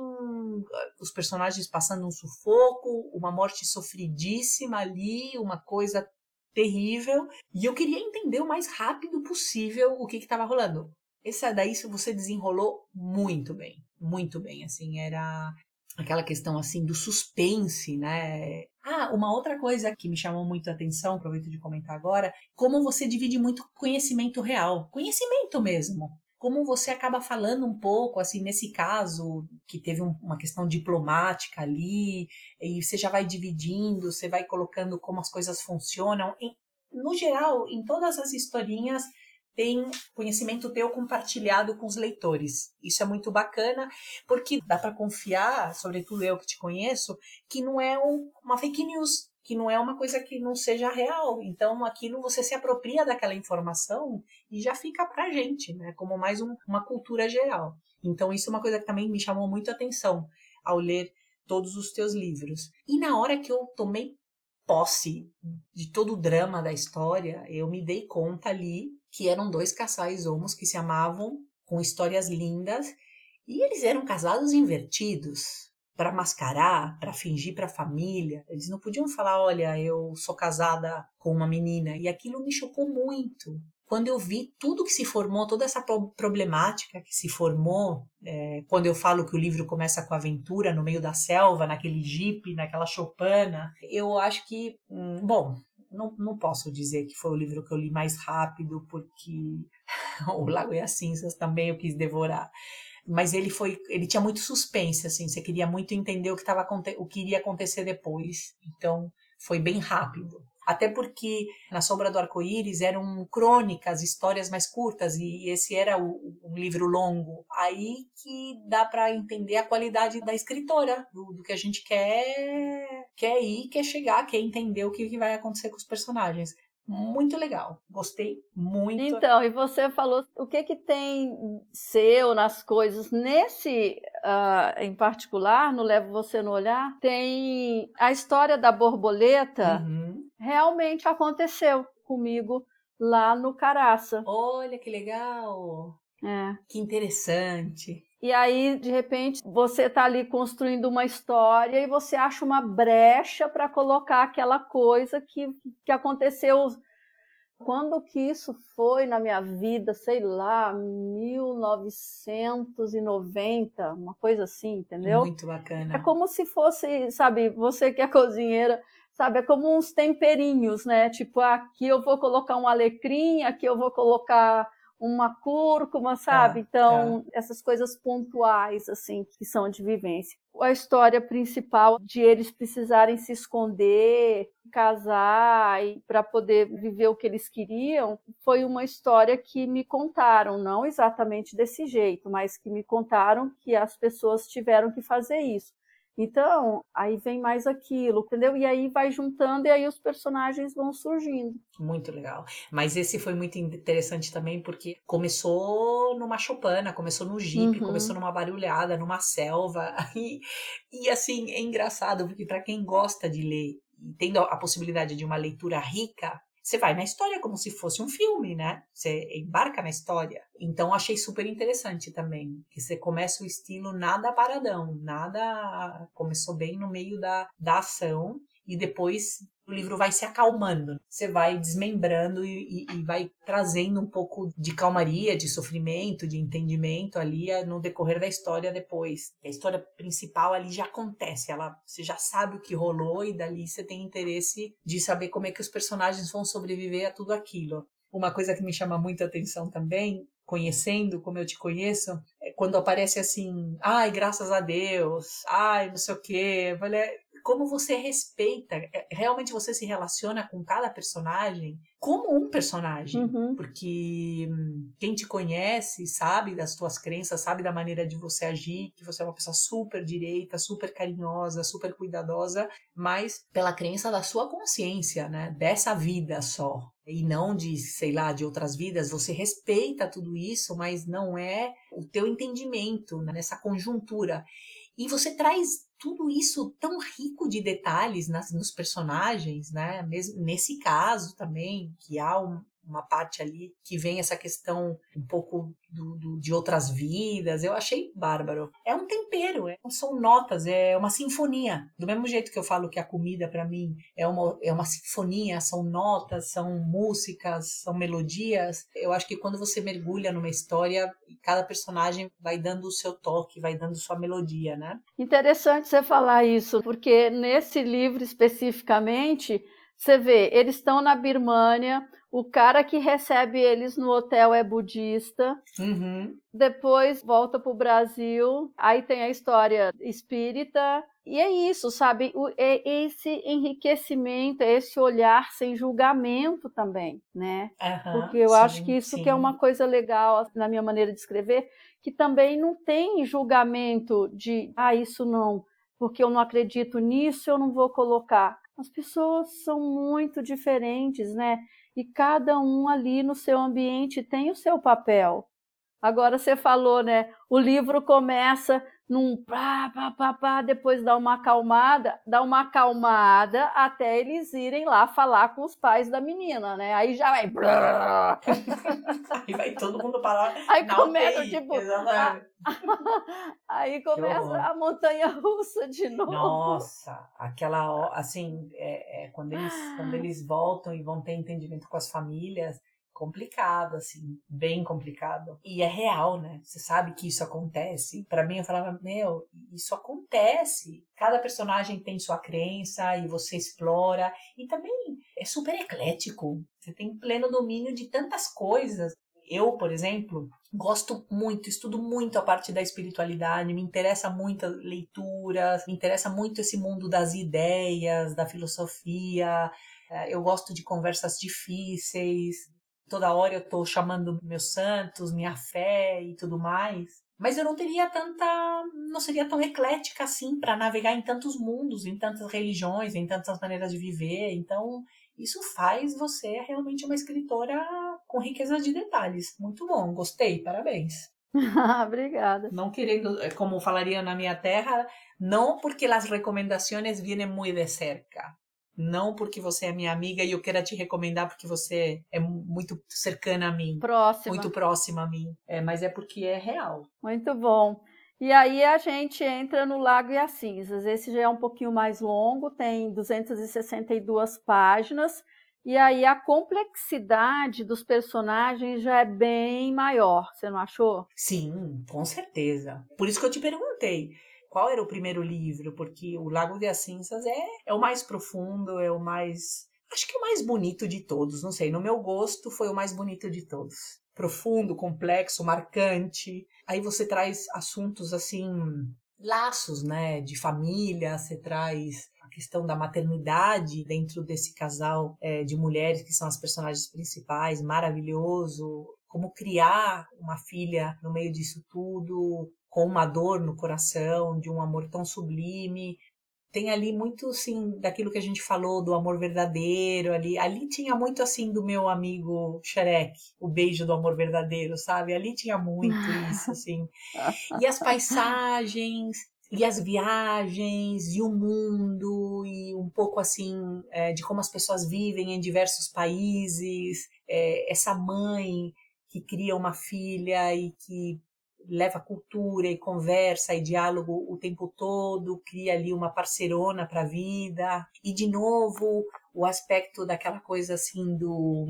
os personagens passando um sufoco, uma morte sofridíssima ali, uma coisa terrível, e eu queria entender o mais rápido possível o que estava rolando. Essa daí você desenrolou muito bem, muito bem, assim, era aquela questão assim do suspense, né? Ah, uma outra coisa que me chamou muito a atenção, aproveito de comentar agora, como você divide muito conhecimento real, conhecimento mesmo. Como você acaba falando um pouco, assim, nesse caso, que teve um, uma questão diplomática ali, e você já vai dividindo, você vai colocando como as coisas funcionam. E, no geral, em todas as historinhas, tem conhecimento teu compartilhado com os leitores. Isso é muito bacana, porque dá para confiar, sobretudo eu que te conheço, que não é um, uma fake news, que não é uma coisa que não seja real. Então, aquilo você se apropria daquela informação e já fica pra gente, né? Como mais um, uma cultura geral. Então, isso é uma coisa que também me chamou muito a atenção ao ler todos os teus livros. E na hora que eu tomei posse de todo o drama da história, eu me dei conta ali que eram dois casais homos que se amavam, com histórias lindas, e eles eram casados invertidos para mascarar, para fingir para a família. Eles não podiam falar, olha, eu sou casada com uma menina. E aquilo me chocou muito. Quando eu vi tudo que se formou, toda essa problemática que se formou, é, quando eu falo que o livro começa com a aventura no meio da selva, naquele jipe, naquela chopana, eu acho que, hum, bom, não, não posso dizer que foi o livro que eu li mais rápido, porque o Lago e as Cinzas também eu quis devorar. Mas ele foi, ele tinha muito suspense, assim, você queria muito entender o que, tava, o que iria acontecer depois. Então, foi bem rápido. Até porque na Sombra do Arco-Íris eram crônicas, histórias mais curtas, e esse era o, um livro longo. Aí que dá para entender a qualidade da escritora, do, do, que a gente quer, quer ir, quer chegar, quer entender o que, que vai acontecer com os personagens muito legal. Gostei muito. Então, e você falou o que que tem seu nas coisas nesse uh, em particular, no Levo Você no Olhar, tem a história da borboleta uhum. Realmente aconteceu comigo lá no Caraça. Olha que legal! É. Que interessante. E aí, de repente, você está ali construindo uma história e você acha uma brecha para colocar aquela coisa que, que aconteceu. Quando que isso foi na minha vida? Sei lá, 1990, uma coisa assim, entendeu? Muito bacana. É como se fosse, sabe, você que é cozinheira, sabe, é como uns temperinhos, né? Tipo, aqui eu vou colocar um alecrim, aqui eu vou colocar uma cúrcuma, sabe? Tá, então, tá. essas coisas pontuais, assim, que são de vivência. A história principal de eles precisarem se esconder, casar e para poder viver o que eles queriam, foi uma história que me contaram, não exatamente desse jeito, mas que me contaram que as pessoas tiveram que fazer isso. Então, aí vem mais aquilo, entendeu? E aí vai juntando e aí os personagens vão surgindo. Muito legal. Mas esse foi muito interessante também porque começou numa chopana, começou no jipe, uhum. começou numa barulhada, numa selva. E, e assim, é engraçado porque para quem gosta de ler e tendo a possibilidade de uma leitura rica, você vai na história como se fosse um filme, né? Você embarca na história. Então achei super interessante também. Que você começa o estilo nada paradão, nada. Começou bem no meio da, da ação e depois o livro vai se acalmando. Você vai desmembrando e, e, e, vai trazendo um pouco de calmaria, de sofrimento, de entendimento ali eh, no decorrer da história depois. A história principal ali já acontece, ela, você já sabe o que rolou e dali você tem interesse de saber como é que os personagens vão sobreviver a tudo aquilo. Uma coisa que me chama muita atenção também conhecendo como eu te conheço, é quando aparece assim, ai, graças a Deus, ai, não sei o quê. Eu falei, como você respeita, é, realmente você se relaciona com cada personagem como um personagem, uhum. porque hum, quem te conhece sabe das tuas crenças, sabe da maneira de você agir, que você é uma pessoa super direita, super carinhosa, super cuidadosa, mas pela crença da sua consciência, né, dessa vida só. E não de, sei lá, de outras vidas, você respeita tudo isso, mas não é o teu entendimento né, nessa conjuntura. E você traz tudo isso tão rico de detalhes nas, nos personagens, né? Mesmo nesse caso também, que há um, uma parte ali que vem essa questão um pouco do, do, de outras vidas. Eu achei bárbaro. É um tempero, é, são notas, é uma sinfonia. Do mesmo jeito que eu falo que a comida para mim é uma, é uma sinfonia, são notas, são músicas, são melodias. Eu acho que quando você mergulha numa história, cada personagem vai dando o seu toque, vai dando sua melodia, né? Interessante você falar isso, porque nesse livro especificamente você vê, eles estão na Birmânia, o cara que recebe eles no hotel é budista, uhum. depois volta para o Brasil, aí tem a história espírita, e é isso, sabe? O, é esse enriquecimento, é esse olhar sem julgamento também, né? Uhum, Porque eu sim, acho que isso sim. que é uma coisa legal na minha maneira de escrever, que também não tem julgamento de, ah, isso não, porque eu não acredito nisso, eu não vou colocar. As pessoas são muito diferentes, né? E cada um ali no seu ambiente tem o seu papel. Agora você falou, né? O livro começa num pá, pá, pá, pá, depois dá uma acalmada, dá uma acalmada até eles irem lá falar com os pais da menina, né? Aí já vai. Aí vai todo mundo parar. Aí começa, UTI. tipo. A... Aí começa a montanha russa de novo. Nossa, aquela. Assim, é, é, quando, eles, quando eles voltam e vão ter entendimento com as famílias complicado, assim, bem complicado. E é real, né? Você sabe que isso acontece. Para mim, eu falava, meu, isso acontece. Cada personagem tem sua crença e você explora. E também é super eclético. Você tem pleno domínio de tantas coisas. Eu, por exemplo, gosto muito, estudo muito a parte da espiritualidade, me interessa muito a leitura, me interessa muito esse mundo das ideias, da filosofia. É, eu gosto de conversas difíceis. Toda hora eu estou chamando meus santos, minha fé e tudo mais. Mas eu não teria tanta, não seria tão eclética assim para navegar em tantos mundos, em tantas religiões, em tantas maneiras de viver. Então, isso faz você realmente uma escritora com riqueza de detalhes. Muito bom, gostei, parabéns. Obrigada. Não querendo, eh, como falaria na minha terra, não porque as recomendações vêm muito de cerca. Não porque você é minha amiga e eu queira te recomendar porque você é muito cercana a mim. Próxima. Muito próxima a mim. É, mas é porque é real. Muito bom. E aí a gente entra no Lago e as Cinzas. Esse já é um pouquinho mais longo, tem 262 páginas. E aí a complexidade dos personagens já é bem maior, você não achou? Sim, com certeza. Por isso que eu te perguntei qual era o primeiro livro, porque o Lago das Cinzas é, é o mais profundo, é o mais. Acho que é o mais bonito de todos, não sei. No meu gosto, foi o mais bonito de todos. Profundo, complexo, marcante. Aí você traz assuntos assim, laços, né, de família, você traz a questão da maternidade dentro desse casal é, de mulheres que são as personagens principais, maravilhoso. Como criar uma filha no meio disso tudo, com uma dor no coração, de um amor tão sublime. Tem ali muito, assim, daquilo que a gente falou, do amor verdadeiro ali. Ali tinha muito, assim, do meu amigo Shrek, o beijo do amor verdadeiro, sabe? Ali tinha muito isso, assim. E as paisagens, e as viagens, e o mundo, e um pouco, assim, é, de como as pessoas vivem em diversos países. É, essa mãe que cria uma filha e que leva cultura e conversa e diálogo o tempo todo, cria ali uma parcerona para a vida. E de novo, o aspecto daquela coisa assim do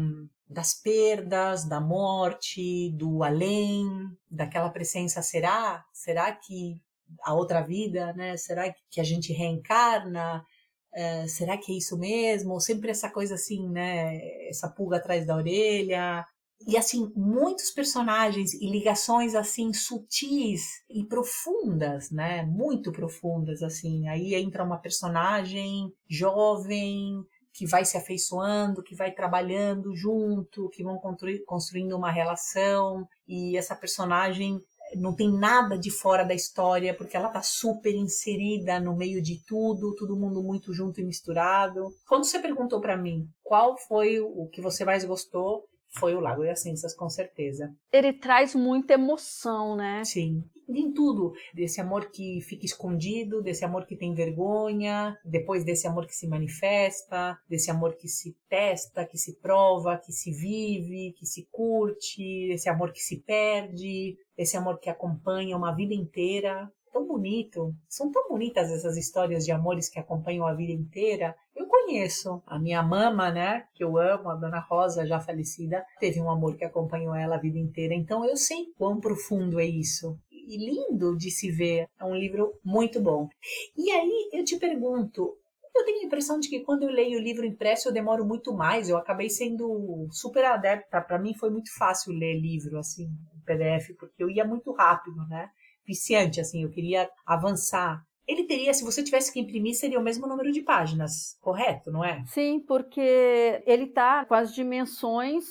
das perdas, da morte, do além, daquela presença será? Será que a outra vida, né? Será que a gente reencarna? Uh, será que é isso mesmo? Sempre essa coisa assim, né? Essa pulga atrás da orelha, e assim muitos personagens e ligações assim sutis e profundas, né? Muito profundas assim. Aí entra uma personagem jovem que vai se afeiçoando, que vai trabalhando junto, que vão construindo uma relação e essa personagem não tem nada de fora da história, porque ela tá super inserida no meio de tudo, todo mundo muito junto e misturado. Quando você perguntou para mim qual foi o que você mais gostou, foi o Lago das Cinzas, com certeza. Ele traz muita emoção, né? Sim. Em tudo, desse amor que fica escondido, desse amor que tem vergonha, depois desse amor que se manifesta, desse amor que se testa, que se prova, que se vive, que se curte, esse amor que se perde, esse amor que acompanha uma vida inteira tão bonito. São tão bonitas essas histórias de amores que acompanham a vida inteira. Eu conheço a minha mama, né, que eu amo, a dona Rosa, já falecida, teve um amor que acompanhou ela a vida inteira. Então eu sei quão profundo é isso. E lindo de se ver. É um livro muito bom. E aí eu te pergunto, eu tenho a impressão de que quando eu leio o livro impresso eu demoro muito mais. Eu acabei sendo super adepta. Para mim foi muito fácil ler livro assim, PDF, porque eu ia muito rápido, né? viciante, assim, eu queria avançar. Ele teria, se você tivesse que imprimir, seria o mesmo número de páginas, correto, não é? Sim, porque ele tá com as dimensões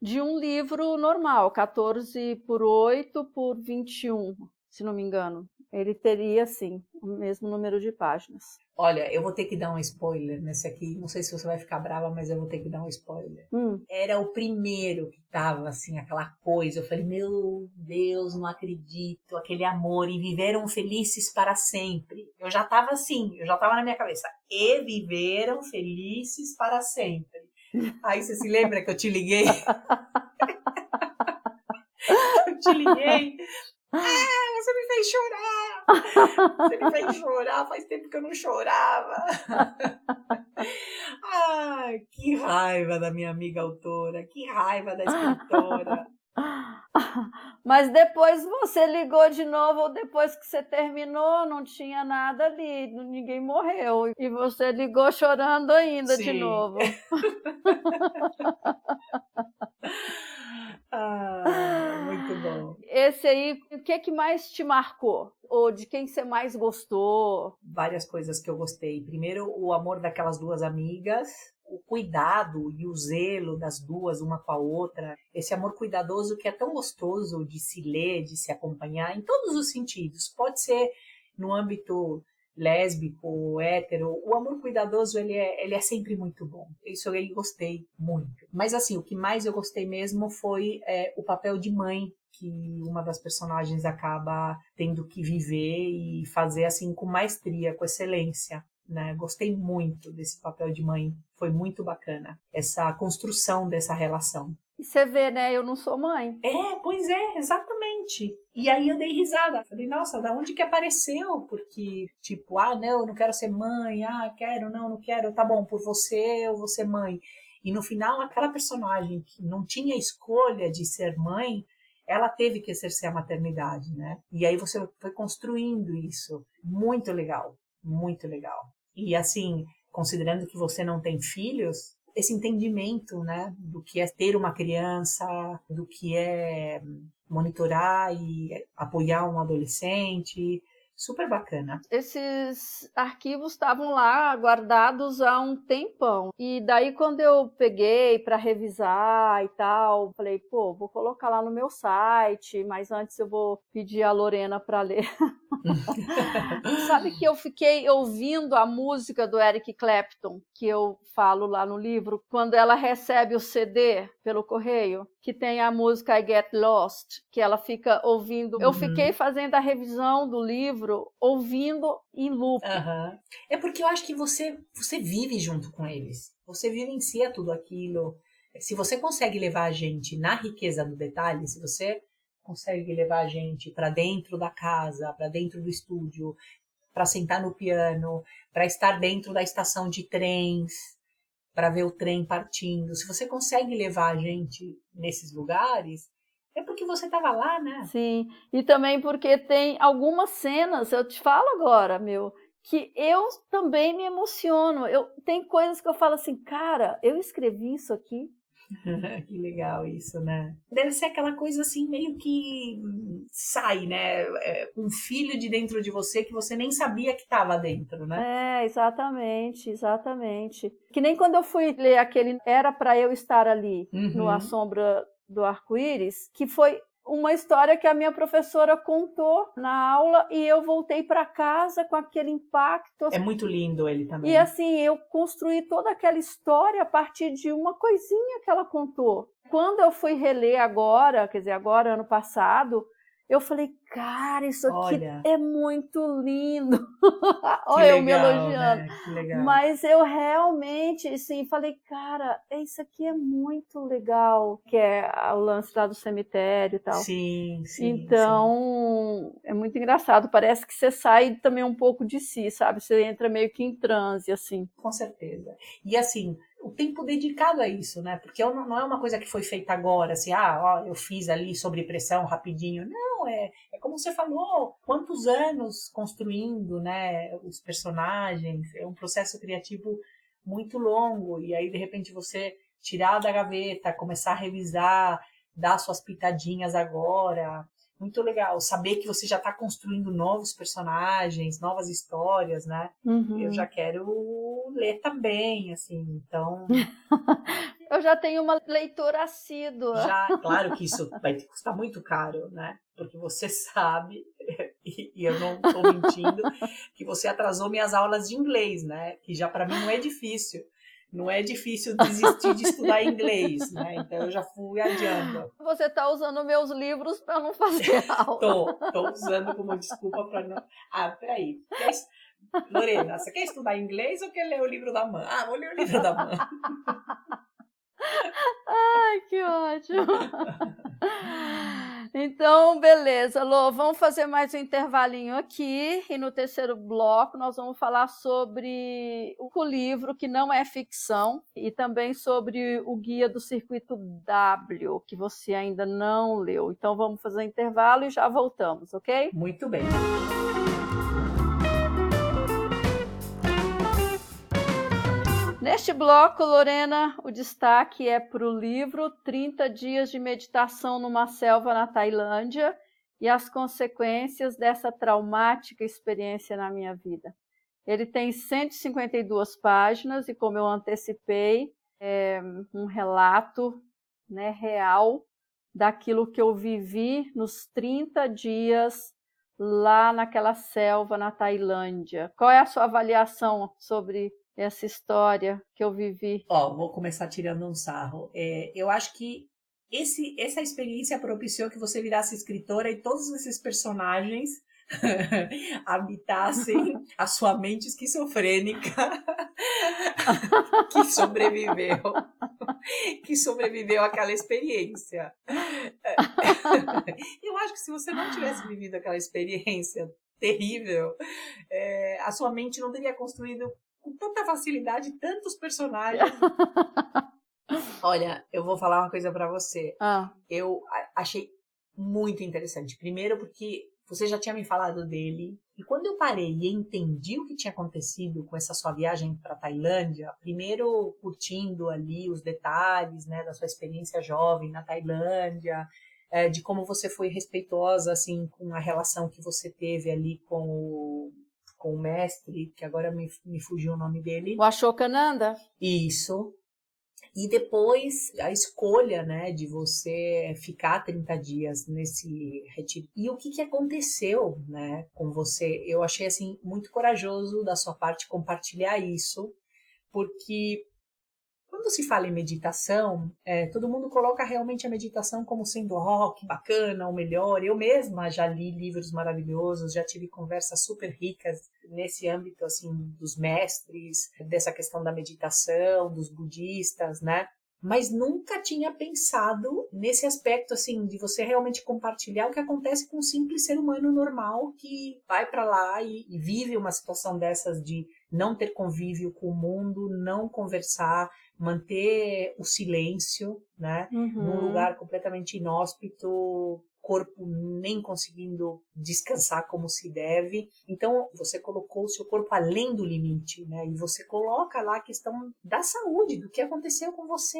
de um livro normal, 14 por 8 por 21, se não me engano. Ele teria, sim, o mesmo número de páginas. Olha, eu vou ter que dar um spoiler nesse aqui. Não sei se você vai ficar brava, mas eu vou ter que dar um spoiler. Hum. Era o primeiro que tava, assim, aquela coisa. Eu falei, meu Deus, não acredito. Aquele amor. E viveram felizes para sempre. Eu já tava assim, eu já tava na minha cabeça. E viveram felizes para sempre. Aí você se lembra que eu te liguei? eu te liguei ah, você me fez chorar! Você me fez chorar, faz tempo que eu não chorava. Ai, que raiva da minha amiga autora, que raiva da escritora. Mas depois você ligou de novo, depois que você terminou, não tinha nada ali, ninguém morreu. E você ligou chorando ainda Sim. de novo. ah. Esse aí, o que, que mais te marcou? Ou de quem você mais gostou? Várias coisas que eu gostei. Primeiro, o amor daquelas duas amigas, o cuidado e o zelo das duas, uma com a outra, esse amor cuidadoso que é tão gostoso de se ler, de se acompanhar, em todos os sentidos. Pode ser no âmbito lésbico, hétero, o amor cuidadoso ele é, ele é sempre muito bom. Isso eu gostei muito. Mas assim, o que mais eu gostei mesmo foi é, o papel de mãe que uma das personagens acaba tendo que viver e fazer assim com maestria, com excelência. Né? Gostei muito desse papel de mãe, foi muito bacana essa construção dessa relação. E você vê, né? Eu não sou mãe. É, pois é, exatamente. E aí eu dei risada. Falei, nossa, da onde que apareceu? Porque, tipo, ah, não, eu não quero ser mãe. Ah, quero, não, não quero. Tá bom, por você eu vou ser mãe. E no final, aquela personagem que não tinha escolha de ser mãe, ela teve que exercer a maternidade, né? E aí você foi construindo isso. Muito legal, muito legal. E assim, considerando que você não tem filhos, esse entendimento, né, do que é ter uma criança, do que é monitorar e apoiar um adolescente, super bacana. Esses arquivos estavam lá guardados há um tempão. E daí quando eu peguei para revisar e tal, falei, pô, vou colocar lá no meu site, mas antes eu vou pedir a Lorena para ler. Sabe que eu fiquei ouvindo a música do Eric Clapton, que eu falo lá no livro, quando ela recebe o CD pelo correio, que tem a música I Get Lost, que ela fica ouvindo. Uhum. Eu fiquei fazendo a revisão do livro ouvindo em loop. Uhum. É porque eu acho que você você vive junto com eles. Você vivencia tudo aquilo. Se você consegue levar a gente na riqueza do detalhe, se você consegue levar a gente para dentro da casa, para dentro do estúdio, para sentar no piano, para estar dentro da estação de trens, para ver o trem partindo. Se você consegue levar a gente nesses lugares, é porque você estava lá, né? Sim, e também porque tem algumas cenas, eu te falo agora, meu, que eu também me emociono. Eu tem coisas que eu falo assim, cara, eu escrevi isso aqui. que legal isso, né? Deve ser aquela coisa assim, meio que sai, né? É, um filho de dentro de você que você nem sabia que estava dentro, né? É, exatamente, exatamente. Que nem quando eu fui ler aquele Era para Eu Estar Ali, uhum. no A Sombra do Arco-Íris, que foi uma história que a minha professora contou na aula e eu voltei para casa com aquele impacto. É muito lindo ele também. E assim, eu construí toda aquela história a partir de uma coisinha que ela contou. Quando eu fui reler agora, quer dizer, agora ano passado, eu falei, cara, isso aqui Olha. é muito lindo. Olha, eu me elogiando. Né? Mas eu realmente, sim, falei, cara, isso aqui é muito legal, que é o lance lá do cemitério e tal. Sim, sim. Então, sim. é muito engraçado. Parece que você sai também um pouco de si, sabe? Você entra meio que em transe, assim. Com certeza. E assim, o tempo dedicado a isso, né? Porque não é uma coisa que foi feita agora, assim, ah, ó, eu fiz ali sobre pressão rapidinho. Não, é, é como você falou, quantos anos construindo, né, os personagens. É um processo criativo muito longo. E aí, de repente, você tirar da gaveta, começar a revisar, dar suas pitadinhas agora muito legal saber que você já está construindo novos personagens, novas histórias, né? Uhum. Eu já quero ler também, assim, então. eu já tenho uma leitora assídua. Já, claro que isso vai custar muito caro, né? Porque você sabe, e, e eu não estou mentindo, que você atrasou minhas aulas de inglês, né? Que já para mim não é difícil não é difícil desistir de estudar inglês, né? Então eu já fui adiando. Você está usando meus livros para não fazer aula? tô, tô usando como desculpa para não. Ah, peraí. Quer... Lorena, você quer estudar inglês ou quer ler o livro da mãe? Ah, vou ler o livro da mãe. Ai, que ótimo! Então, beleza, Lô, vamos fazer mais um intervalinho aqui e no terceiro bloco nós vamos falar sobre o livro que não é ficção e também sobre o guia do circuito W que você ainda não leu. Então vamos fazer um intervalo e já voltamos, ok? Muito bem. Neste bloco, Lorena, o destaque é para o livro 30 Dias de Meditação numa Selva na Tailândia e as consequências dessa traumática experiência na minha vida. Ele tem 152 páginas e, como eu antecipei, é um relato né, real daquilo que eu vivi nos 30 dias lá naquela selva na Tailândia. Qual é a sua avaliação sobre essa história que eu vivi? Ó, vou começar tirando um sarro. É, eu acho que esse, essa experiência propiciou que você virasse escritora e todos esses personagens habitassem a sua mente esquizofrênica que sobreviveu que sobreviveu àquela experiência. Eu acho que se você não tivesse vivido aquela experiência terrível, é, a sua mente não teria construído com tanta facilidade tantos personagens. Olha, eu vou falar uma coisa para você. Ah. Eu achei muito interessante. Primeiro porque você já tinha me falado dele. E quando eu parei e entendi o que tinha acontecido com essa sua viagem para Tailândia, primeiro curtindo ali os detalhes, né, da sua experiência jovem na Tailândia, é, de como você foi respeitosa assim com a relação que você teve ali com o, com o mestre, que agora me, me fugiu o nome dele. O Ashokananda? Isso. E depois a escolha, né, de você ficar 30 dias nesse retiro. E o que, que aconteceu, né, com você? Eu achei, assim, muito corajoso da sua parte compartilhar isso, porque quando se fala em meditação, é, todo mundo coloca realmente a meditação como sendo, oh, bacana, o melhor. Eu mesma já li livros maravilhosos, já tive conversas super ricas nesse âmbito, assim, dos mestres, dessa questão da meditação, dos budistas, né? mas nunca tinha pensado nesse aspecto assim de você realmente compartilhar o que acontece com um simples ser humano normal que vai para lá e, e, vive uma situação dessas de não ter convívio com o mundo, não conversar, manter o silêncio, né, uhum. num lugar completamente inóspito, corpo nem conseguindo descansar como se deve. Então, você colocou o seu corpo além do limite, né? E você coloca lá a questão da saúde, do que aconteceu com você.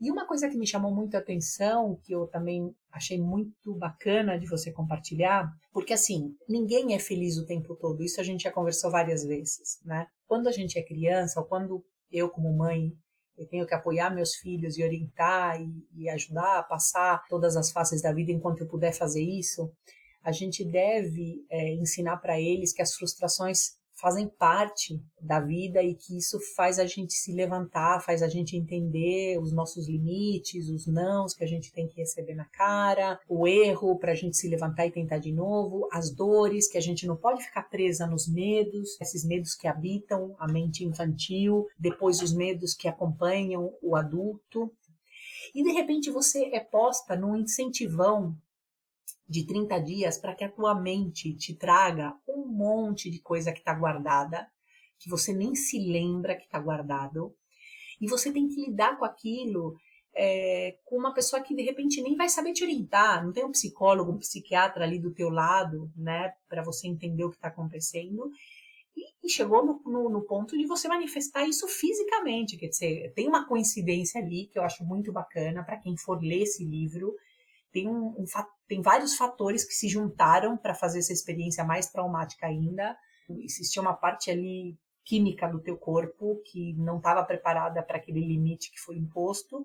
E uma coisa que me chamou muito a atenção, que eu também achei muito bacana de você compartilhar, porque assim, ninguém é feliz o tempo todo. Isso a gente já conversou várias vezes, né? Quando a gente é criança, ou quando eu como mãe eu tenho que apoiar meus filhos e orientar e, e ajudar a passar todas as fases da vida enquanto eu puder fazer isso, a gente deve é, ensinar para eles que as frustrações fazem parte da vida e que isso faz a gente se levantar, faz a gente entender os nossos limites, os nãos que a gente tem que receber na cara, o erro para a gente se levantar e tentar de novo, as dores que a gente não pode ficar presa nos medos, esses medos que habitam a mente infantil, depois os medos que acompanham o adulto. E de repente você é posta num incentivão de 30 dias para que a tua mente te traga um monte de coisa que está guardada, que você nem se lembra que está guardado, e você tem que lidar com aquilo é, com uma pessoa que de repente nem vai saber te orientar, não tem um psicólogo, um psiquiatra ali do teu lado, né, para você entender o que está acontecendo. E, chegou no, no, no, ponto de você manifestar isso fisicamente, quer dizer, tem uma coincidência ali que eu acho muito bacana para quem for ler esse livro tem, um, um, tem vários fatores que se juntaram para fazer essa experiência mais traumática ainda. Existia uma parte ali química do teu corpo que não estava preparada para aquele limite que foi imposto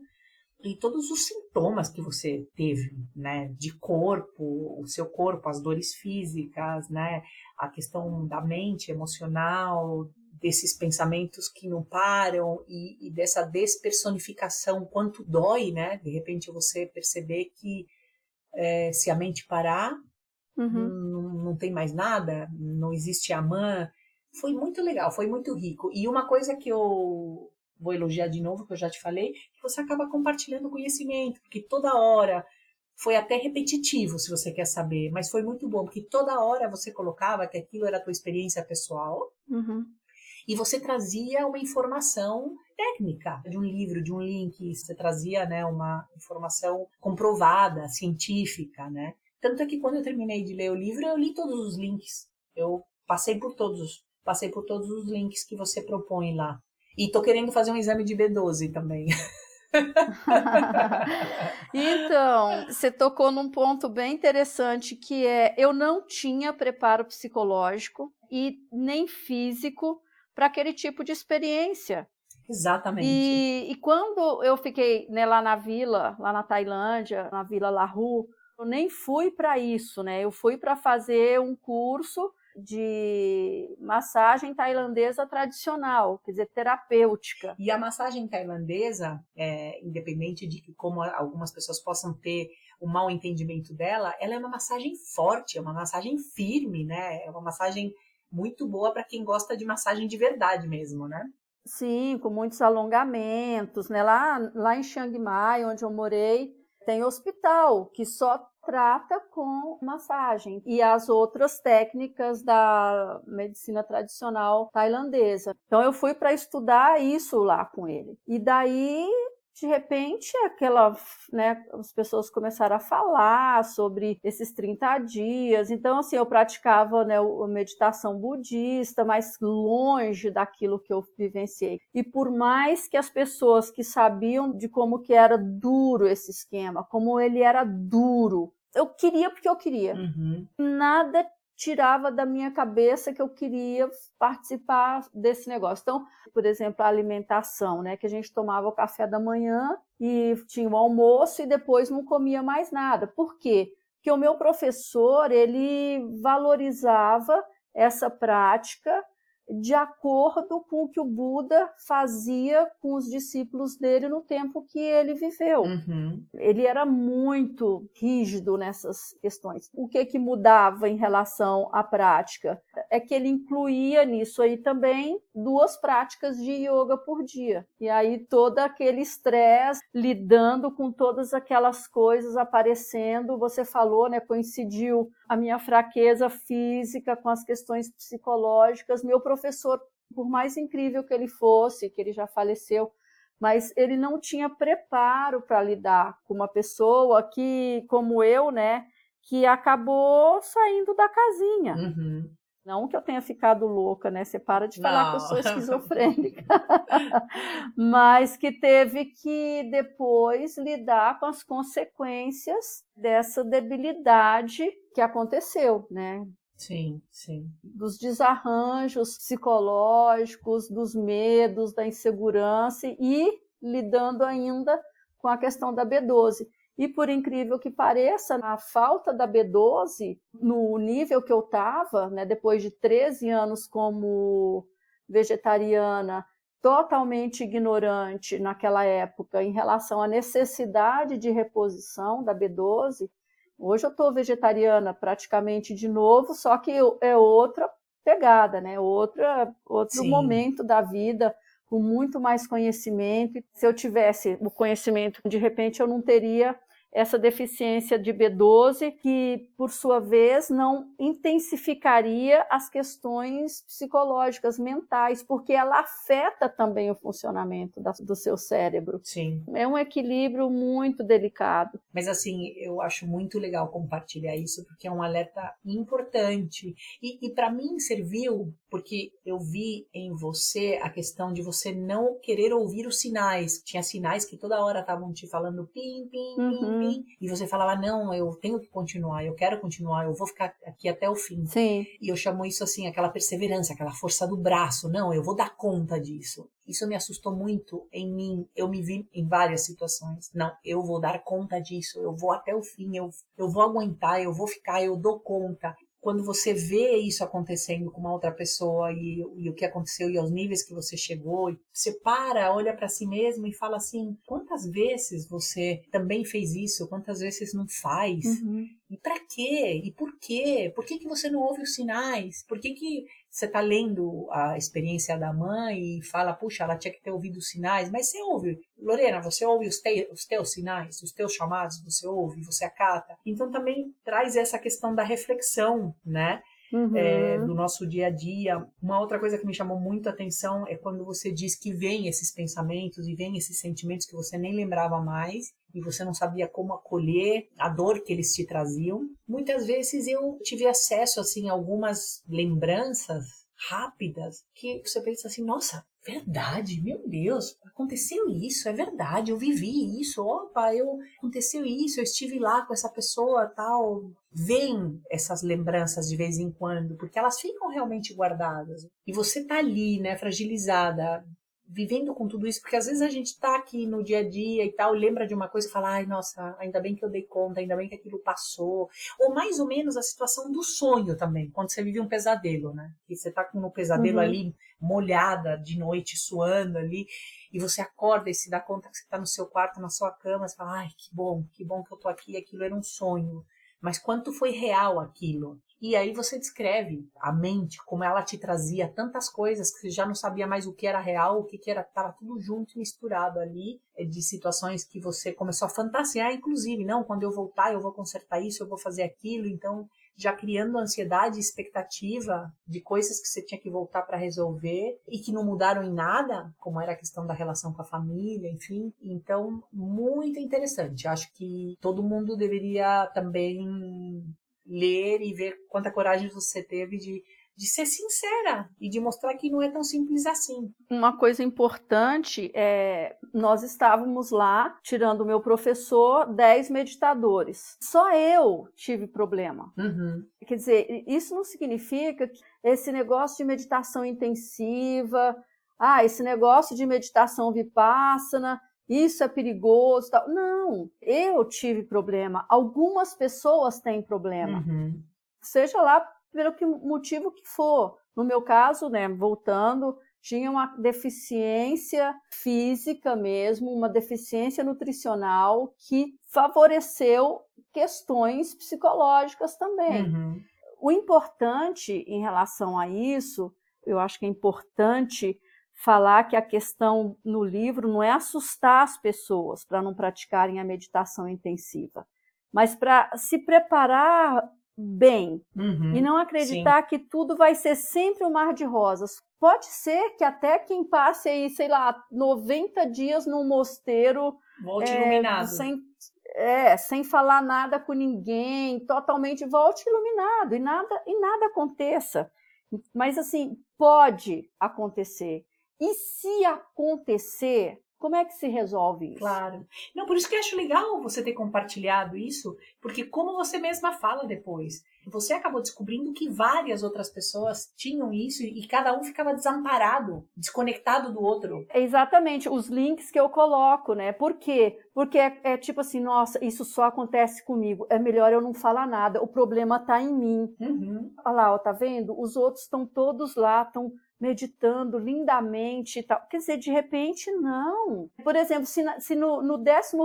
e todos os sintomas que você teve, né, de corpo, o seu corpo, as dores físicas, né, a questão da mente emocional, desses pensamentos que não param e, e dessa despersonificação, quanto dói, né, de repente você perceber que é, se a mente parar, uhum. não, não tem mais nada, não existe amã. Foi muito legal, foi muito rico. E uma coisa que eu vou elogiar de novo, que eu já te falei, que você acaba compartilhando conhecimento, porque toda hora foi até repetitivo, se você quer saber, mas foi muito bom, porque toda hora você colocava que aquilo era a tua experiência pessoal uhum. e você trazia uma informação técnica de um livro, de um link, você trazia né, uma informação comprovada, científica, né? Tanto é que quando eu terminei de ler o livro, eu li todos os links. Eu passei por todos, passei por todos os links que você propõe lá. E tô querendo fazer um exame de B12 também. então, você tocou num ponto bem interessante que é eu não tinha preparo psicológico e nem físico para aquele tipo de experiência. Exatamente. E, e quando eu fiquei né, lá na vila, lá na Tailândia, na Vila Lahu, eu nem fui para isso, né? Eu fui para fazer um curso de massagem tailandesa tradicional, quer dizer, terapêutica. E a massagem tailandesa, é, independente de que como algumas pessoas possam ter o um mau entendimento dela, ela é uma massagem forte, é uma massagem firme, né? É uma massagem muito boa para quem gosta de massagem de verdade mesmo, né? Sim, com muitos alongamentos, né? Lá, lá em Chiang Mai, onde eu morei, tem hospital que só trata com massagem e as outras técnicas da medicina tradicional tailandesa. Então eu fui para estudar isso lá com ele. E daí de repente, aquela, né, as pessoas começaram a falar sobre esses 30 dias. Então, assim, eu praticava né, a meditação budista, mas longe daquilo que eu vivenciei. E por mais que as pessoas que sabiam de como que era duro esse esquema, como ele era duro, eu queria porque eu queria. Uhum. Nada tirava da minha cabeça que eu queria participar desse negócio. Então, por exemplo, a alimentação, né, que a gente tomava o café da manhã e tinha o almoço e depois não comia mais nada. Por quê? Porque o meu professor, ele valorizava essa prática de acordo com o que o Buda fazia com os discípulos dele no tempo que ele viveu. Uhum. Ele era muito rígido nessas questões. O que que mudava em relação à prática é que ele incluía nisso aí também duas práticas de yoga por dia. E aí todo aquele estresse lidando com todas aquelas coisas aparecendo, você falou, né, coincidiu a minha fraqueza física com as questões psicológicas, meu professor, por mais incrível que ele fosse, que ele já faleceu, mas ele não tinha preparo para lidar com uma pessoa que, como eu, né, que acabou saindo da casinha. Uhum. Não que eu tenha ficado louca, né? Você para de falar não. que eu sou esquizofrênica. Mas que teve que depois lidar com as consequências dessa debilidade que aconteceu, né? Sim, sim. Dos desarranjos psicológicos, dos medos, da insegurança e lidando ainda com a questão da B12. E por incrível que pareça, a falta da B12, no nível que eu estava, né, depois de 13 anos como vegetariana, totalmente ignorante naquela época em relação à necessidade de reposição da B12, Hoje eu estou vegetariana praticamente de novo, só que é outra pegada, né? Outra, outro Sim. momento da vida, com muito mais conhecimento. Se eu tivesse o conhecimento, de repente eu não teria essa deficiência de B12, que, por sua vez, não intensificaria as questões psicológicas, mentais, porque ela afeta também o funcionamento da, do seu cérebro. Sim. É um equilíbrio muito delicado. Mas, assim, eu acho muito legal compartilhar isso, porque é um alerta importante. E, e para mim serviu, porque eu vi em você a questão de você não querer ouvir os sinais. Tinha sinais que toda hora estavam te falando pim, pim, pim, uhum. pim e você falava, não, eu tenho que continuar, eu quero continuar, eu vou ficar aqui até o fim. Sim. E eu chamo isso assim, aquela perseverança, aquela força do braço, não, eu vou dar conta disso. Isso me assustou muito em mim, eu me vi em várias situações. Não, eu vou dar conta disso, eu vou até o fim, eu, eu vou aguentar, eu vou ficar, eu dou conta quando você vê isso acontecendo com uma outra pessoa e, e, o que aconteceu e aos níveis que você chegou, você para, olha para si mesmo e fala assim: quantas vezes você também fez isso? Quantas vezes não faz? Uhum. E para quê? E por quê? Por que, que você não ouve os sinais? Por que, que você está lendo a experiência da mãe e fala, puxa, ela tinha que ter ouvido os sinais, mas você ouve, Lorena, você ouve os, te, os teus sinais, os teus chamados, você ouve, você acata. Então também traz essa questão da reflexão, né? Uhum. É, do nosso dia a dia. Uma outra coisa que me chamou muito a atenção é quando você diz que vem esses pensamentos e vem esses sentimentos que você nem lembrava mais e você não sabia como acolher a dor que eles te traziam. Muitas vezes eu tive acesso assim a algumas lembranças rápidas que você pensa assim, nossa, verdade, meu Deus, aconteceu isso, é verdade, eu vivi isso, opa, eu aconteceu isso, eu estive lá com essa pessoa, tal. Vem essas lembranças de vez em quando, porque elas ficam realmente guardadas. E você tá ali, né, fragilizada, vivendo com tudo isso, porque às vezes a gente tá aqui no dia a dia e tal, lembra de uma coisa e fala, ai, nossa, ainda bem que eu dei conta, ainda bem que aquilo passou. Ou mais ou menos a situação do sonho também, quando você vive um pesadelo, né? E você tá com um pesadelo uhum. ali, molhada de noite, suando ali, e você acorda e se dá conta que você tá no seu quarto, na sua cama, você fala, ai, que bom, que bom que eu tô aqui, aquilo era um sonho. Mas quanto foi real aquilo? E aí você descreve a mente, como ela te trazia tantas coisas que você já não sabia mais o que era real, o que, que era, estava tudo junto, misturado ali, eh, de situações que você começou a fantasiar, inclusive, não, quando eu voltar eu vou consertar isso, eu vou fazer aquilo, então já criando ansiedade e expectativa de coisas que você tinha que voltar para resolver e que não mudaram em nada, como era a questão da relação com a família, enfim. Então, muito interessante. Acho que todo mundo deveria também ler e ver quanta coragem você teve de, de ser sincera e de mostrar que não é tão simples assim. Uma coisa importante é nós estávamos lá tirando o meu professor 10 meditadores. Só eu tive problema. Uhum. Quer dizer, isso não significa que esse negócio de meditação intensiva, ah, esse negócio de meditação vipassana isso é perigoso. Tal. Não, eu tive problema. Algumas pessoas têm problema. Uhum. Seja lá pelo que motivo que for. No meu caso, né, voltando, tinha uma deficiência física mesmo, uma deficiência nutricional que favoreceu questões psicológicas também. Uhum. O importante em relação a isso, eu acho que é importante falar que a questão no livro não é assustar as pessoas para não praticarem a meditação intensiva, mas para se preparar bem uhum, e não acreditar sim. que tudo vai ser sempre um mar de rosas. Pode ser que até quem passe aí, sei lá, 90 dias num mosteiro volte é, iluminado. Sem, é, sem falar nada com ninguém, totalmente volte iluminado e nada e nada aconteça. Mas assim, pode acontecer. E se acontecer, como é que se resolve isso? Claro. Não, por isso que eu acho legal você ter compartilhado isso, porque como você mesma fala depois, você acabou descobrindo que várias outras pessoas tinham isso e cada um ficava desamparado, desconectado do outro. Exatamente, os links que eu coloco, né? Por quê? Porque é, é tipo assim, nossa, isso só acontece comigo, é melhor eu não falar nada, o problema tá em mim. Uhum. Olha lá, ó, tá vendo? Os outros estão todos lá, estão meditando lindamente e tal. Quer dizer, de repente, não. Por exemplo, se, se no, no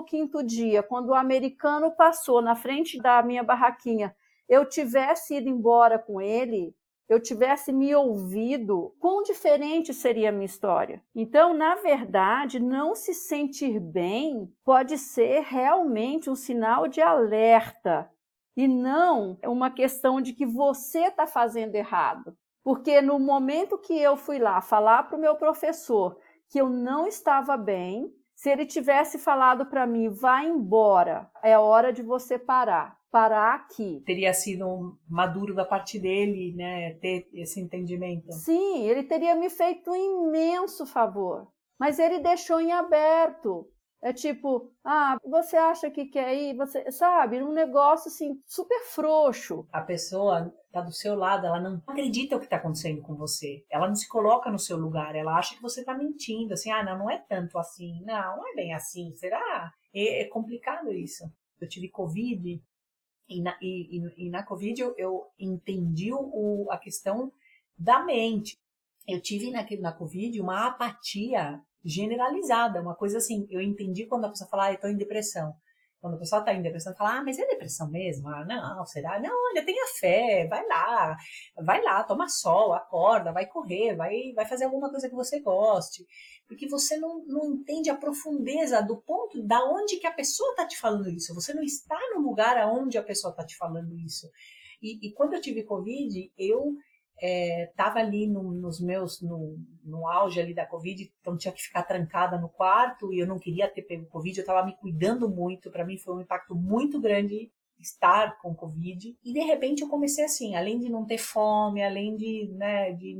15 dia, quando o americano passou na frente da minha barraquinha, eu tivesse ido embora com ele, eu tivesse me ouvido, quão diferente seria a minha história. Então, na verdade, não se sentir bem pode ser realmente um sinal de alerta e não uma questão de que você está fazendo errado. Porque no momento que eu fui lá falar para o meu professor que eu não estava bem, se ele tivesse falado para mim, vá embora, é hora de você parar. Parar aqui. Teria sido maduro da parte dele, né? Ter esse entendimento. Sim, ele teria me feito um imenso favor. Mas ele deixou em aberto. É tipo, ah, você acha que quer ir? Você sabe, um negócio assim super frouxo. A pessoa tá do seu lado, ela não acredita o que está acontecendo com você. Ela não se coloca no seu lugar, ela acha que você está mentindo, assim, ah, não, não é tanto assim, não, não é bem assim, será? É, é complicado isso. Eu tive Covid e na, e, e, e na Covid eu, eu entendi o, a questão da mente. Eu tive na, na Covid uma apatia generalizada, uma coisa assim. Eu entendi quando a pessoa fala, ah, eu tô em depressão. Quando a pessoa tá em depressão, fala, ah, mas é depressão mesmo? Ah, não, será? Não, olha, tenha fé, vai lá, vai lá, toma sol, acorda, vai correr, vai, vai fazer alguma coisa que você goste. Porque você não, não entende a profundeza do ponto da onde que a pessoa tá te falando isso. Você não está no lugar aonde a pessoa tá te falando isso. E, e quando eu tive Covid, eu estava é, ali no, nos meus no, no auge ali da covid então tinha que ficar trancada no quarto e eu não queria ter pego covid eu estava me cuidando muito para mim foi um impacto muito grande estar com covid e de repente eu comecei assim além de não ter fome além de né de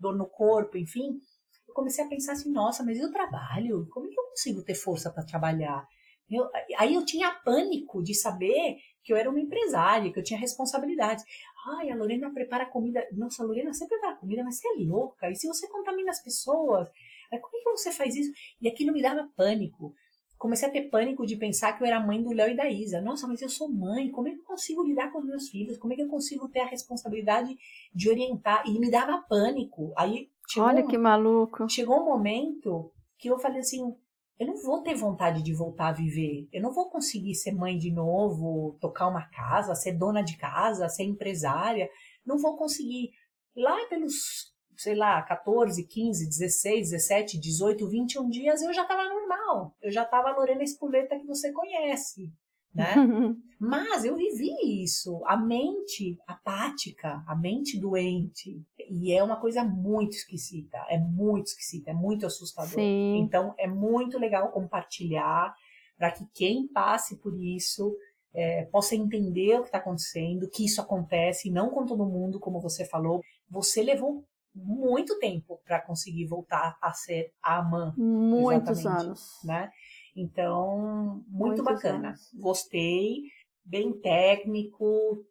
dor no corpo, enfim, eu comecei a pensar assim, nossa, mas e o trabalho? Como é que eu consigo ter força para trabalhar? Eu, aí eu tinha pânico de saber que eu era uma empresária, que eu tinha responsabilidades. Ai, a Lorena prepara comida. Nossa, a Lorena sempre prepara comida, mas você é louca. E se você contamina as pessoas? Como é que você faz isso? E aquilo me dava pânico. Comecei a ter pânico de pensar que eu era mãe do Léo e da Isa. Nossa, mas eu sou mãe. Como é que eu consigo lidar com os meus filhos? Como é que eu consigo ter a responsabilidade de orientar? E me dava pânico. Aí Olha um, que maluco. Chegou um momento que eu falei assim: eu não vou ter vontade de voltar a viver. Eu não vou conseguir ser mãe de novo, tocar uma casa, ser dona de casa, ser empresária. Não vou conseguir. Lá pelos, sei lá, 14, 15, 16, 17, 18, 21 dias, eu já estava normal. Eu já estava a Lorena Espuleta que você conhece né? Mas eu vivi isso, a mente apática, a mente doente, e é uma coisa muito esquisita, é muito esquisita, é muito assustador. Sim. Então é muito legal compartilhar para que quem passe por isso é, possa entender o que está acontecendo, que isso acontece, não com todo mundo, como você falou. Você levou muito tempo para conseguir voltar a ser a mãe. Muitos anos. Né? Então, muito Muitos bacana. Anos. Gostei, bem técnico,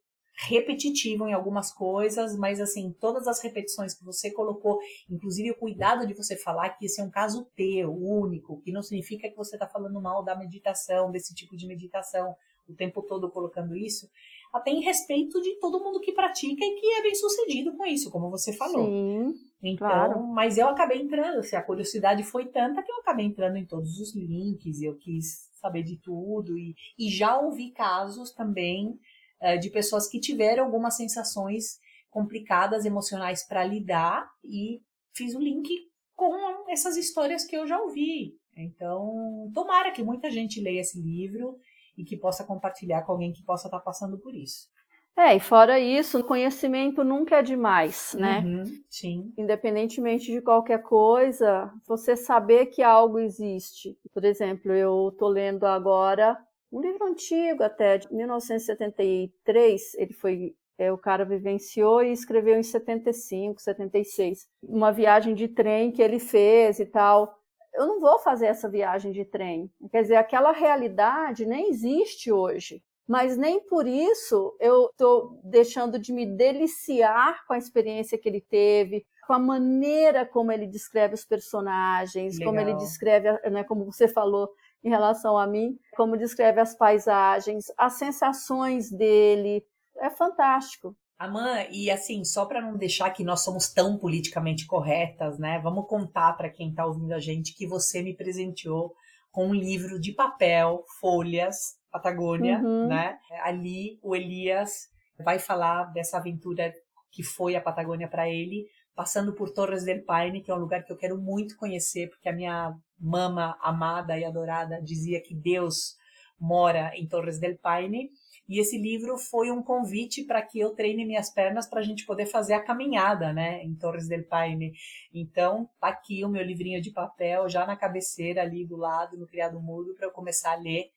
repetitivo em algumas coisas, mas assim, todas as repetições que você colocou, inclusive o cuidado de você falar que esse é um caso teu, único, que não significa que você está falando mal da meditação, desse tipo de meditação, o tempo todo colocando isso, até em respeito de todo mundo que pratica e que é bem sucedido com isso, como você falou. Sim. Então, claro. mas eu acabei entrando, assim, a curiosidade foi tanta que eu acabei entrando em todos os links, eu quis saber de tudo e, e já ouvi casos também uh, de pessoas que tiveram algumas sensações complicadas emocionais para lidar e fiz o link com essas histórias que eu já ouvi. Então, tomara que muita gente leia esse livro e que possa compartilhar com alguém que possa estar passando por isso. É, e fora isso, conhecimento nunca é demais, né? Uhum, sim. Independentemente de qualquer coisa, você saber que algo existe. Por exemplo, eu estou lendo agora um livro antigo até, de 1973, ele foi é, o cara vivenciou e escreveu em 75, 76, uma viagem de trem que ele fez e tal. Eu não vou fazer essa viagem de trem. Quer dizer, aquela realidade nem existe hoje mas nem por isso eu estou deixando de me deliciar com a experiência que ele teve, com a maneira como ele descreve os personagens, Legal. como ele descreve, né, como você falou em relação a mim, como descreve as paisagens, as sensações dele. É fantástico. Amã, e assim, só para não deixar que nós somos tão politicamente corretas, né? Vamos contar para quem está ouvindo a gente que você me presenteou com um livro de papel, folhas, Patagônia, uhum. né? Ali o Elias vai falar dessa aventura que foi a Patagônia para ele, passando por Torres del Paine, que é um lugar que eu quero muito conhecer, porque a minha mama amada e adorada dizia que Deus mora em Torres del Paine. E esse livro foi um convite para que eu treine minhas pernas para a gente poder fazer a caminhada, né, em Torres del Paine. Então, tá aqui o meu livrinho de papel, já na cabeceira ali do lado, no criado mudo, para eu começar a ler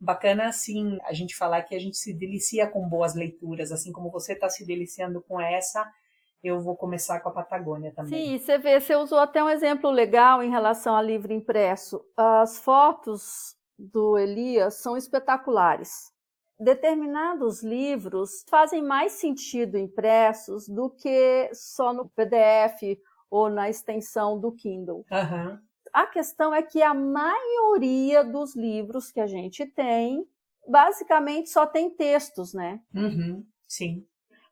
bacana assim a gente falar que a gente se delicia com boas leituras, assim como você está se deliciando com essa, eu vou começar com a Patagônia também. Sim, você vê, você usou até um exemplo legal em relação ao livro impresso. As fotos do Elias são espetaculares. Determinados livros fazem mais sentido impressos do que só no PDF ou na extensão do Kindle. Uhum. A questão é que a maioria dos livros que a gente tem, basicamente só tem textos, né? Uhum, sim.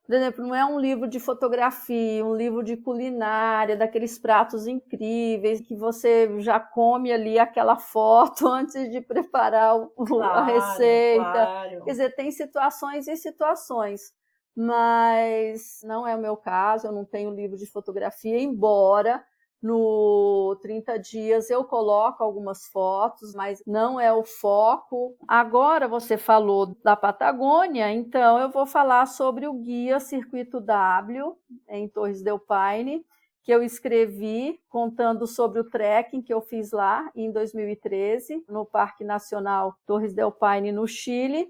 Por exemplo, não é um livro de fotografia, um livro de culinária, daqueles pratos incríveis que você já come ali aquela foto antes de preparar o, claro, a receita. Claro. Quer dizer, tem situações e situações. Mas não é o meu caso, eu não tenho livro de fotografia, embora no 30 dias eu coloco algumas fotos, mas não é o foco. Agora você falou da Patagônia, então eu vou falar sobre o guia Circuito W em Torres del Paine, que eu escrevi contando sobre o trekking que eu fiz lá em 2013 no Parque Nacional Torres del Paine no Chile.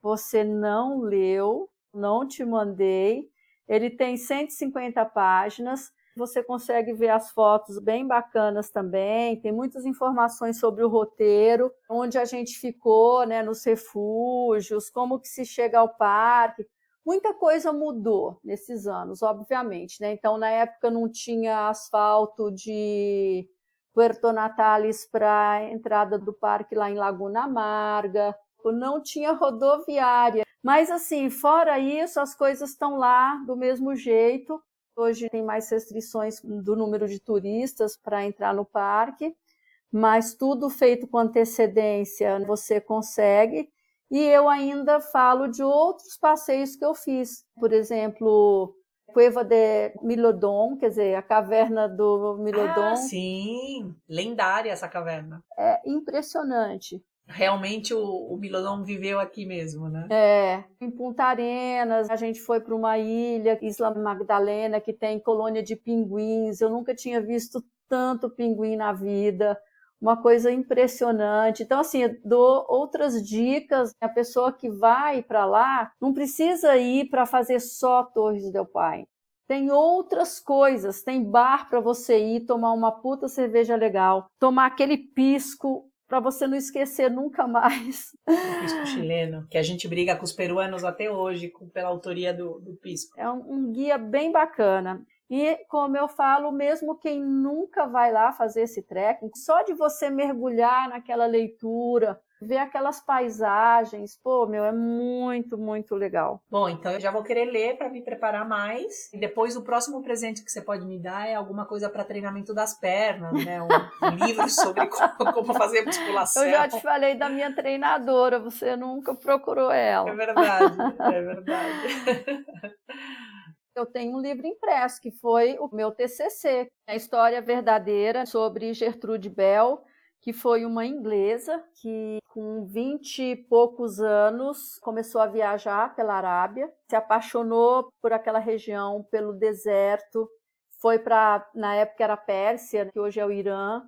Você não leu, não te mandei. Ele tem 150 páginas Você consegue ver as fotos bem bacanas também. Tem muitas informações sobre o roteiro, onde a gente ficou, né, nos refúgios, como que se chega ao parque. Muita coisa mudou nesses anos, obviamente, né? Então, na época não tinha asfalto de Puerto Natales para a entrada do parque lá em Laguna Amarga, não tinha rodoviária. Mas assim, fora isso, as coisas estão lá do mesmo jeito. Hoje tem mais restrições do número de turistas para entrar no parque, mas tudo feito com antecedência você consegue. E eu ainda falo de outros passeios que eu fiz, por exemplo, Cueva de Milodon, quer dizer, a caverna do Milodon. Ah, sim, lendária essa caverna. É impressionante. Realmente o, o Milodon viveu aqui mesmo, né? É, em Punta Arenas, a gente foi para uma ilha, Isla Magdalena, que tem colônia de pinguins. Eu nunca tinha visto tanto pinguim na vida uma coisa impressionante. Então, assim, eu dou outras dicas. A pessoa que vai para lá não precisa ir para fazer só Torres del Paine. Tem outras coisas, tem bar para você ir tomar uma puta cerveja legal, tomar aquele pisco para você não esquecer nunca mais. O pisco chileno, que a gente briga com os peruanos até hoje pela autoria do, do pisco. É um, um guia bem bacana. E, como eu falo, mesmo quem nunca vai lá fazer esse trekking, só de você mergulhar naquela leitura, ver aquelas paisagens, pô, meu, é muito, muito legal. Bom, então eu já vou querer ler para me preparar mais. E depois o próximo presente que você pode me dar é alguma coisa para treinamento das pernas, né? Um, livro sobre como, como, fazer musculação. Eu já te falei da minha treinadora, você nunca procurou ela. É verdade, é verdade. eu tenho um livro impresso, que foi o meu TCC, a história verdadeira sobre Gertrude Bell, que foi uma inglesa que, com vinte e poucos anos, começou a viajar pela Arábia, se apaixonou por aquela região, pelo deserto, foi para, na época era Pérsia, que hoje é o Irã,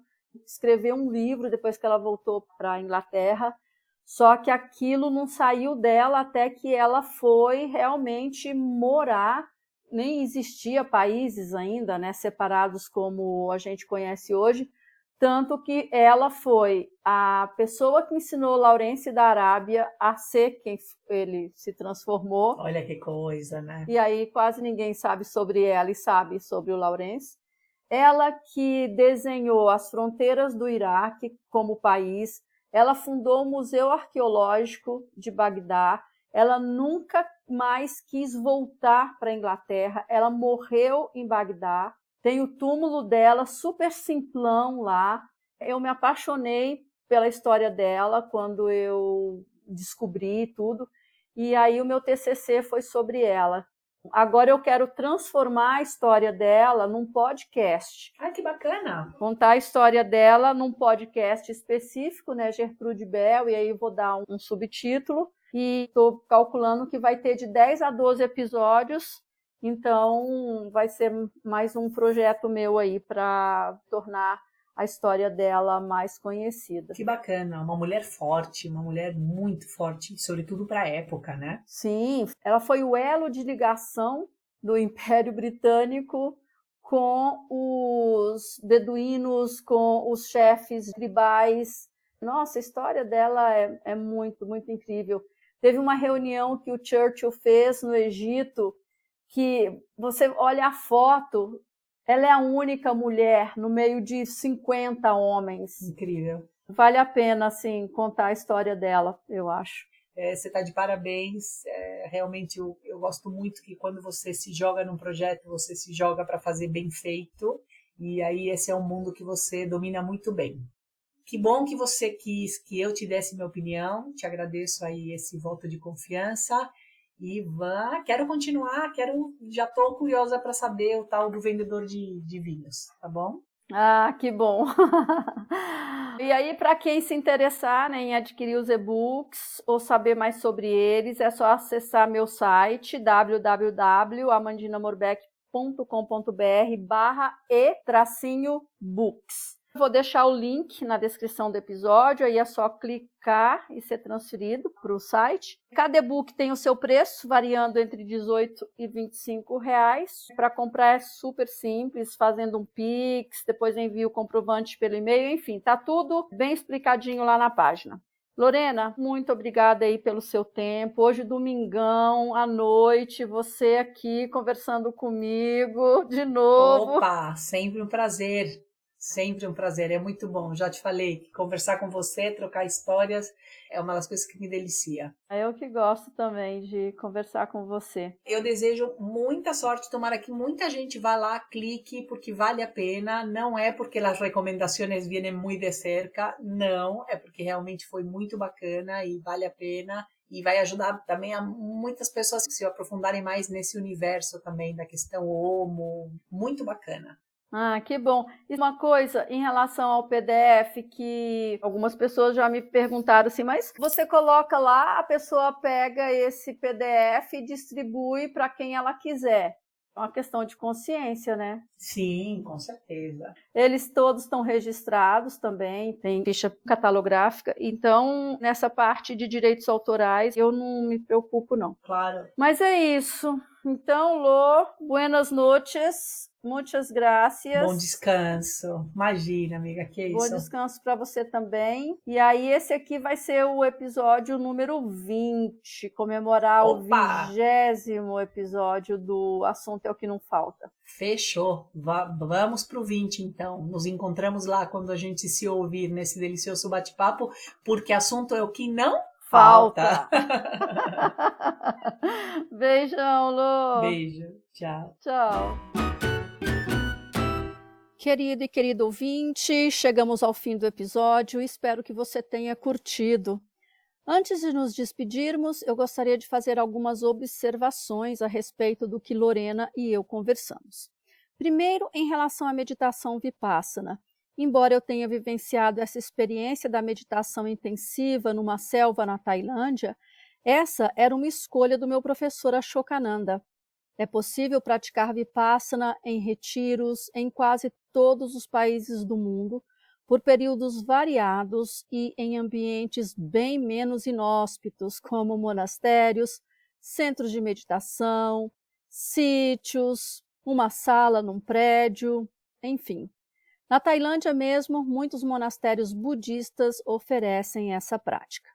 escreveu um livro depois que ela voltou para a Inglaterra, só que aquilo não saiu dela até que ela foi realmente morar nem existia países ainda, né, separados como a gente conhece hoje, tanto que ela foi a pessoa que ensinou Laurence da Arábia a ser quem ele se transformou. Olha que coisa, né? E aí quase ninguém sabe sobre ela e sabe sobre o Laurence. Ela que desenhou as fronteiras do Iraque como país, ela fundou o Museu Arqueológico de Bagdá, ela nunca mais quis voltar para a Inglaterra. Ela morreu em Bagdá. Tem o túmulo dela, super simplão lá. Eu me apaixonei pela história dela quando eu descobri tudo. E aí o meu TCC foi sobre ela. Agora eu quero transformar a história dela num podcast. Ai, que bacana! Contar a história dela num podcast específico, né, Gertrude Bell, e aí vou dar um, um subtítulo e estou calculando que vai ter de 10 a 12 episódios. Então, vai ser mais um projeto meu aí para tornar a história dela mais conhecida. Que bacana, uma mulher forte, uma mulher muito forte, sobretudo para a época, né? Sim, ela foi o elo de ligação do Império Britânico com os beduínos, com os chefes tribais. Nossa, a história dela é, é muito, muito incrível. Teve uma reunião que o Churchill fez no Egito, que você olha a foto, ela é a única mulher no meio de 50 homens. Incrível. Vale a pena, assim, contar a história dela, eu acho. É, você está de parabéns. É, realmente, eu, eu gosto muito que quando você se joga num projeto, você se joga para fazer bem feito. E aí, esse é um mundo que você domina muito bem. Que bom que você quis que eu te desse minha opinião. Te agradeço aí esse voto de confiança. E vá, quero continuar, quero, já estou curiosa para saber o tal do vendedor de, de vinhos, tá bom? Ah, que bom! e aí, para quem se interessar né, em adquirir os e-books ou saber mais sobre eles, é só acessar meu site www.amandinamorbeck.com.br barra e-books. Vou deixar o link na descrição do episódio, aí é só clicar e ser transferido para o site. Cada e-book tem o seu preço, variando entre 18 e 25 reais. Para comprar é super simples, fazendo um Pix, depois envio o comprovante pelo e-mail, enfim, tá tudo bem explicadinho lá na página. Lorena, muito obrigada aí pelo seu tempo. Hoje, domingão, à noite, você aqui conversando comigo de novo. Opa, sempre um prazer. Sempre um prazer, é muito bom. Já te falei que conversar com você, trocar histórias, é uma das coisas que me delicia. É eu que gosto também de conversar com você. Eu desejo muita sorte, tomara que muita gente vá lá, clique, porque vale a pena. Não é porque as recomendações vêm muito de cerca, não, é porque realmente foi muito bacana e vale a pena e vai ajudar também a muitas pessoas se aprofundarem mais nesse universo também da questão homo, muito bacana. Ah, que bom. E uma coisa em relação ao PDF que algumas pessoas já me perguntaram assim, mas você coloca lá, a pessoa pega esse PDF e distribui para quem ela quiser. É uma questão de consciência, né? Sim, com certeza. Eles todos estão registrados também, tem ficha catalográfica. Então, nessa parte de direitos autorais, eu não me preocupo, não. Claro. Mas é isso. Então, Lô, buenas noches. Muitas graças. Bom descanso. Imagina, amiga, que isso. Bom descanso para você também. E aí, esse aqui vai ser o episódio número 20, comemorar Opa! o vigésimo episódio do Assunto é o que não falta. Fechou. Va vamos pro 20, então. Nos encontramos lá quando a gente se ouvir nesse delicioso bate-papo, porque assunto é o que não falta. Beijão, Lu. Beijo. Tchau. Tchau. Querido e querido ouvinte, chegamos ao fim do episódio. Espero que você tenha curtido. Antes de nos despedirmos, eu gostaria de fazer algumas observações a respeito do que Lorena e eu conversamos. Primeiro, em relação à meditação vipassana. Embora eu tenha vivenciado essa experiência da meditação intensiva numa selva na Tailândia, essa era uma escolha do meu professor Ashokananda. É possível praticar Vipassana em retiros em quase todos os países do mundo, por períodos variados e em ambientes bem menos inóspitos, como monastérios, centros de meditação, sítios, uma sala num prédio, enfim. Na Tailândia mesmo, muitos monastérios budistas oferecem essa prática.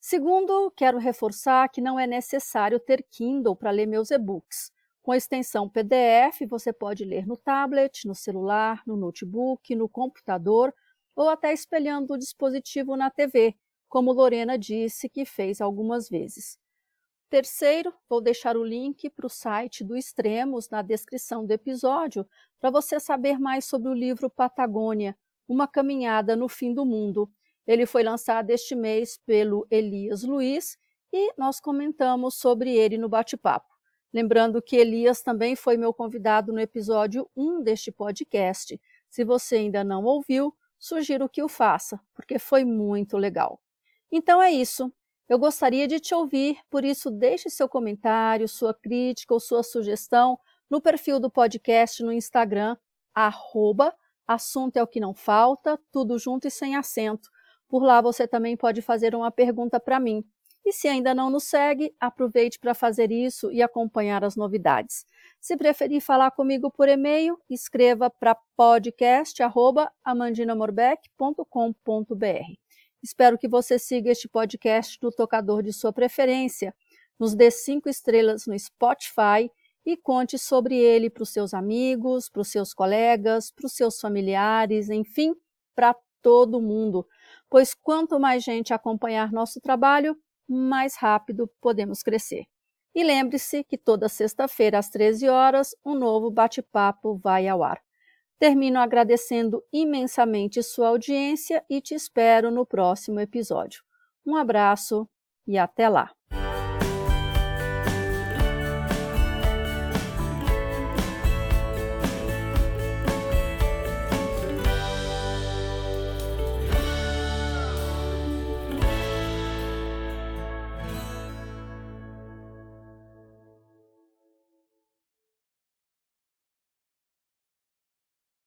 Segundo, quero reforçar que não é necessário ter Kindle para ler meus e-books. Com a extensão PDF, você pode ler no tablet, no celular, no notebook, no computador ou até espelhando o dispositivo na TV, como Lorena disse que fez algumas vezes. Terceiro, vou deixar o link para o site do Extremos na descrição do episódio para você saber mais sobre o livro Patagônia, Uma Caminhada no Fim do Mundo. Ele foi lançado este mês pelo Elias Luiz e nós comentamos sobre ele no bate-papo. Lembrando que Elias também foi meu convidado no episódio 1 deste podcast. Se você ainda não ouviu, sugiro que o faça, porque foi muito legal. Então é isso. Eu gostaria de te ouvir, por isso deixe seu comentário, sua crítica ou sua sugestão no perfil do podcast no Instagram, arroba, assunto é o que não falta, tudo junto e sem acento. Por lá você também pode fazer uma pergunta para mim. E se ainda não nos segue, aproveite para fazer isso e acompanhar as novidades. Se preferir falar comigo por e-mail, escreva para podcast@amandinamorbeck.com.br. Espero que você siga este podcast no tocador de sua preferência, nos dê cinco estrelas no Spotify e conte sobre ele para os seus amigos, para os seus colegas, para os seus familiares, enfim, para todo mundo. Pois quanto mais gente acompanhar nosso trabalho, mais rápido podemos crescer. E lembre-se que toda sexta-feira às 13 horas um novo bate-papo vai ao ar. Termino agradecendo imensamente sua audiência e te espero no próximo episódio. Um abraço e até lá!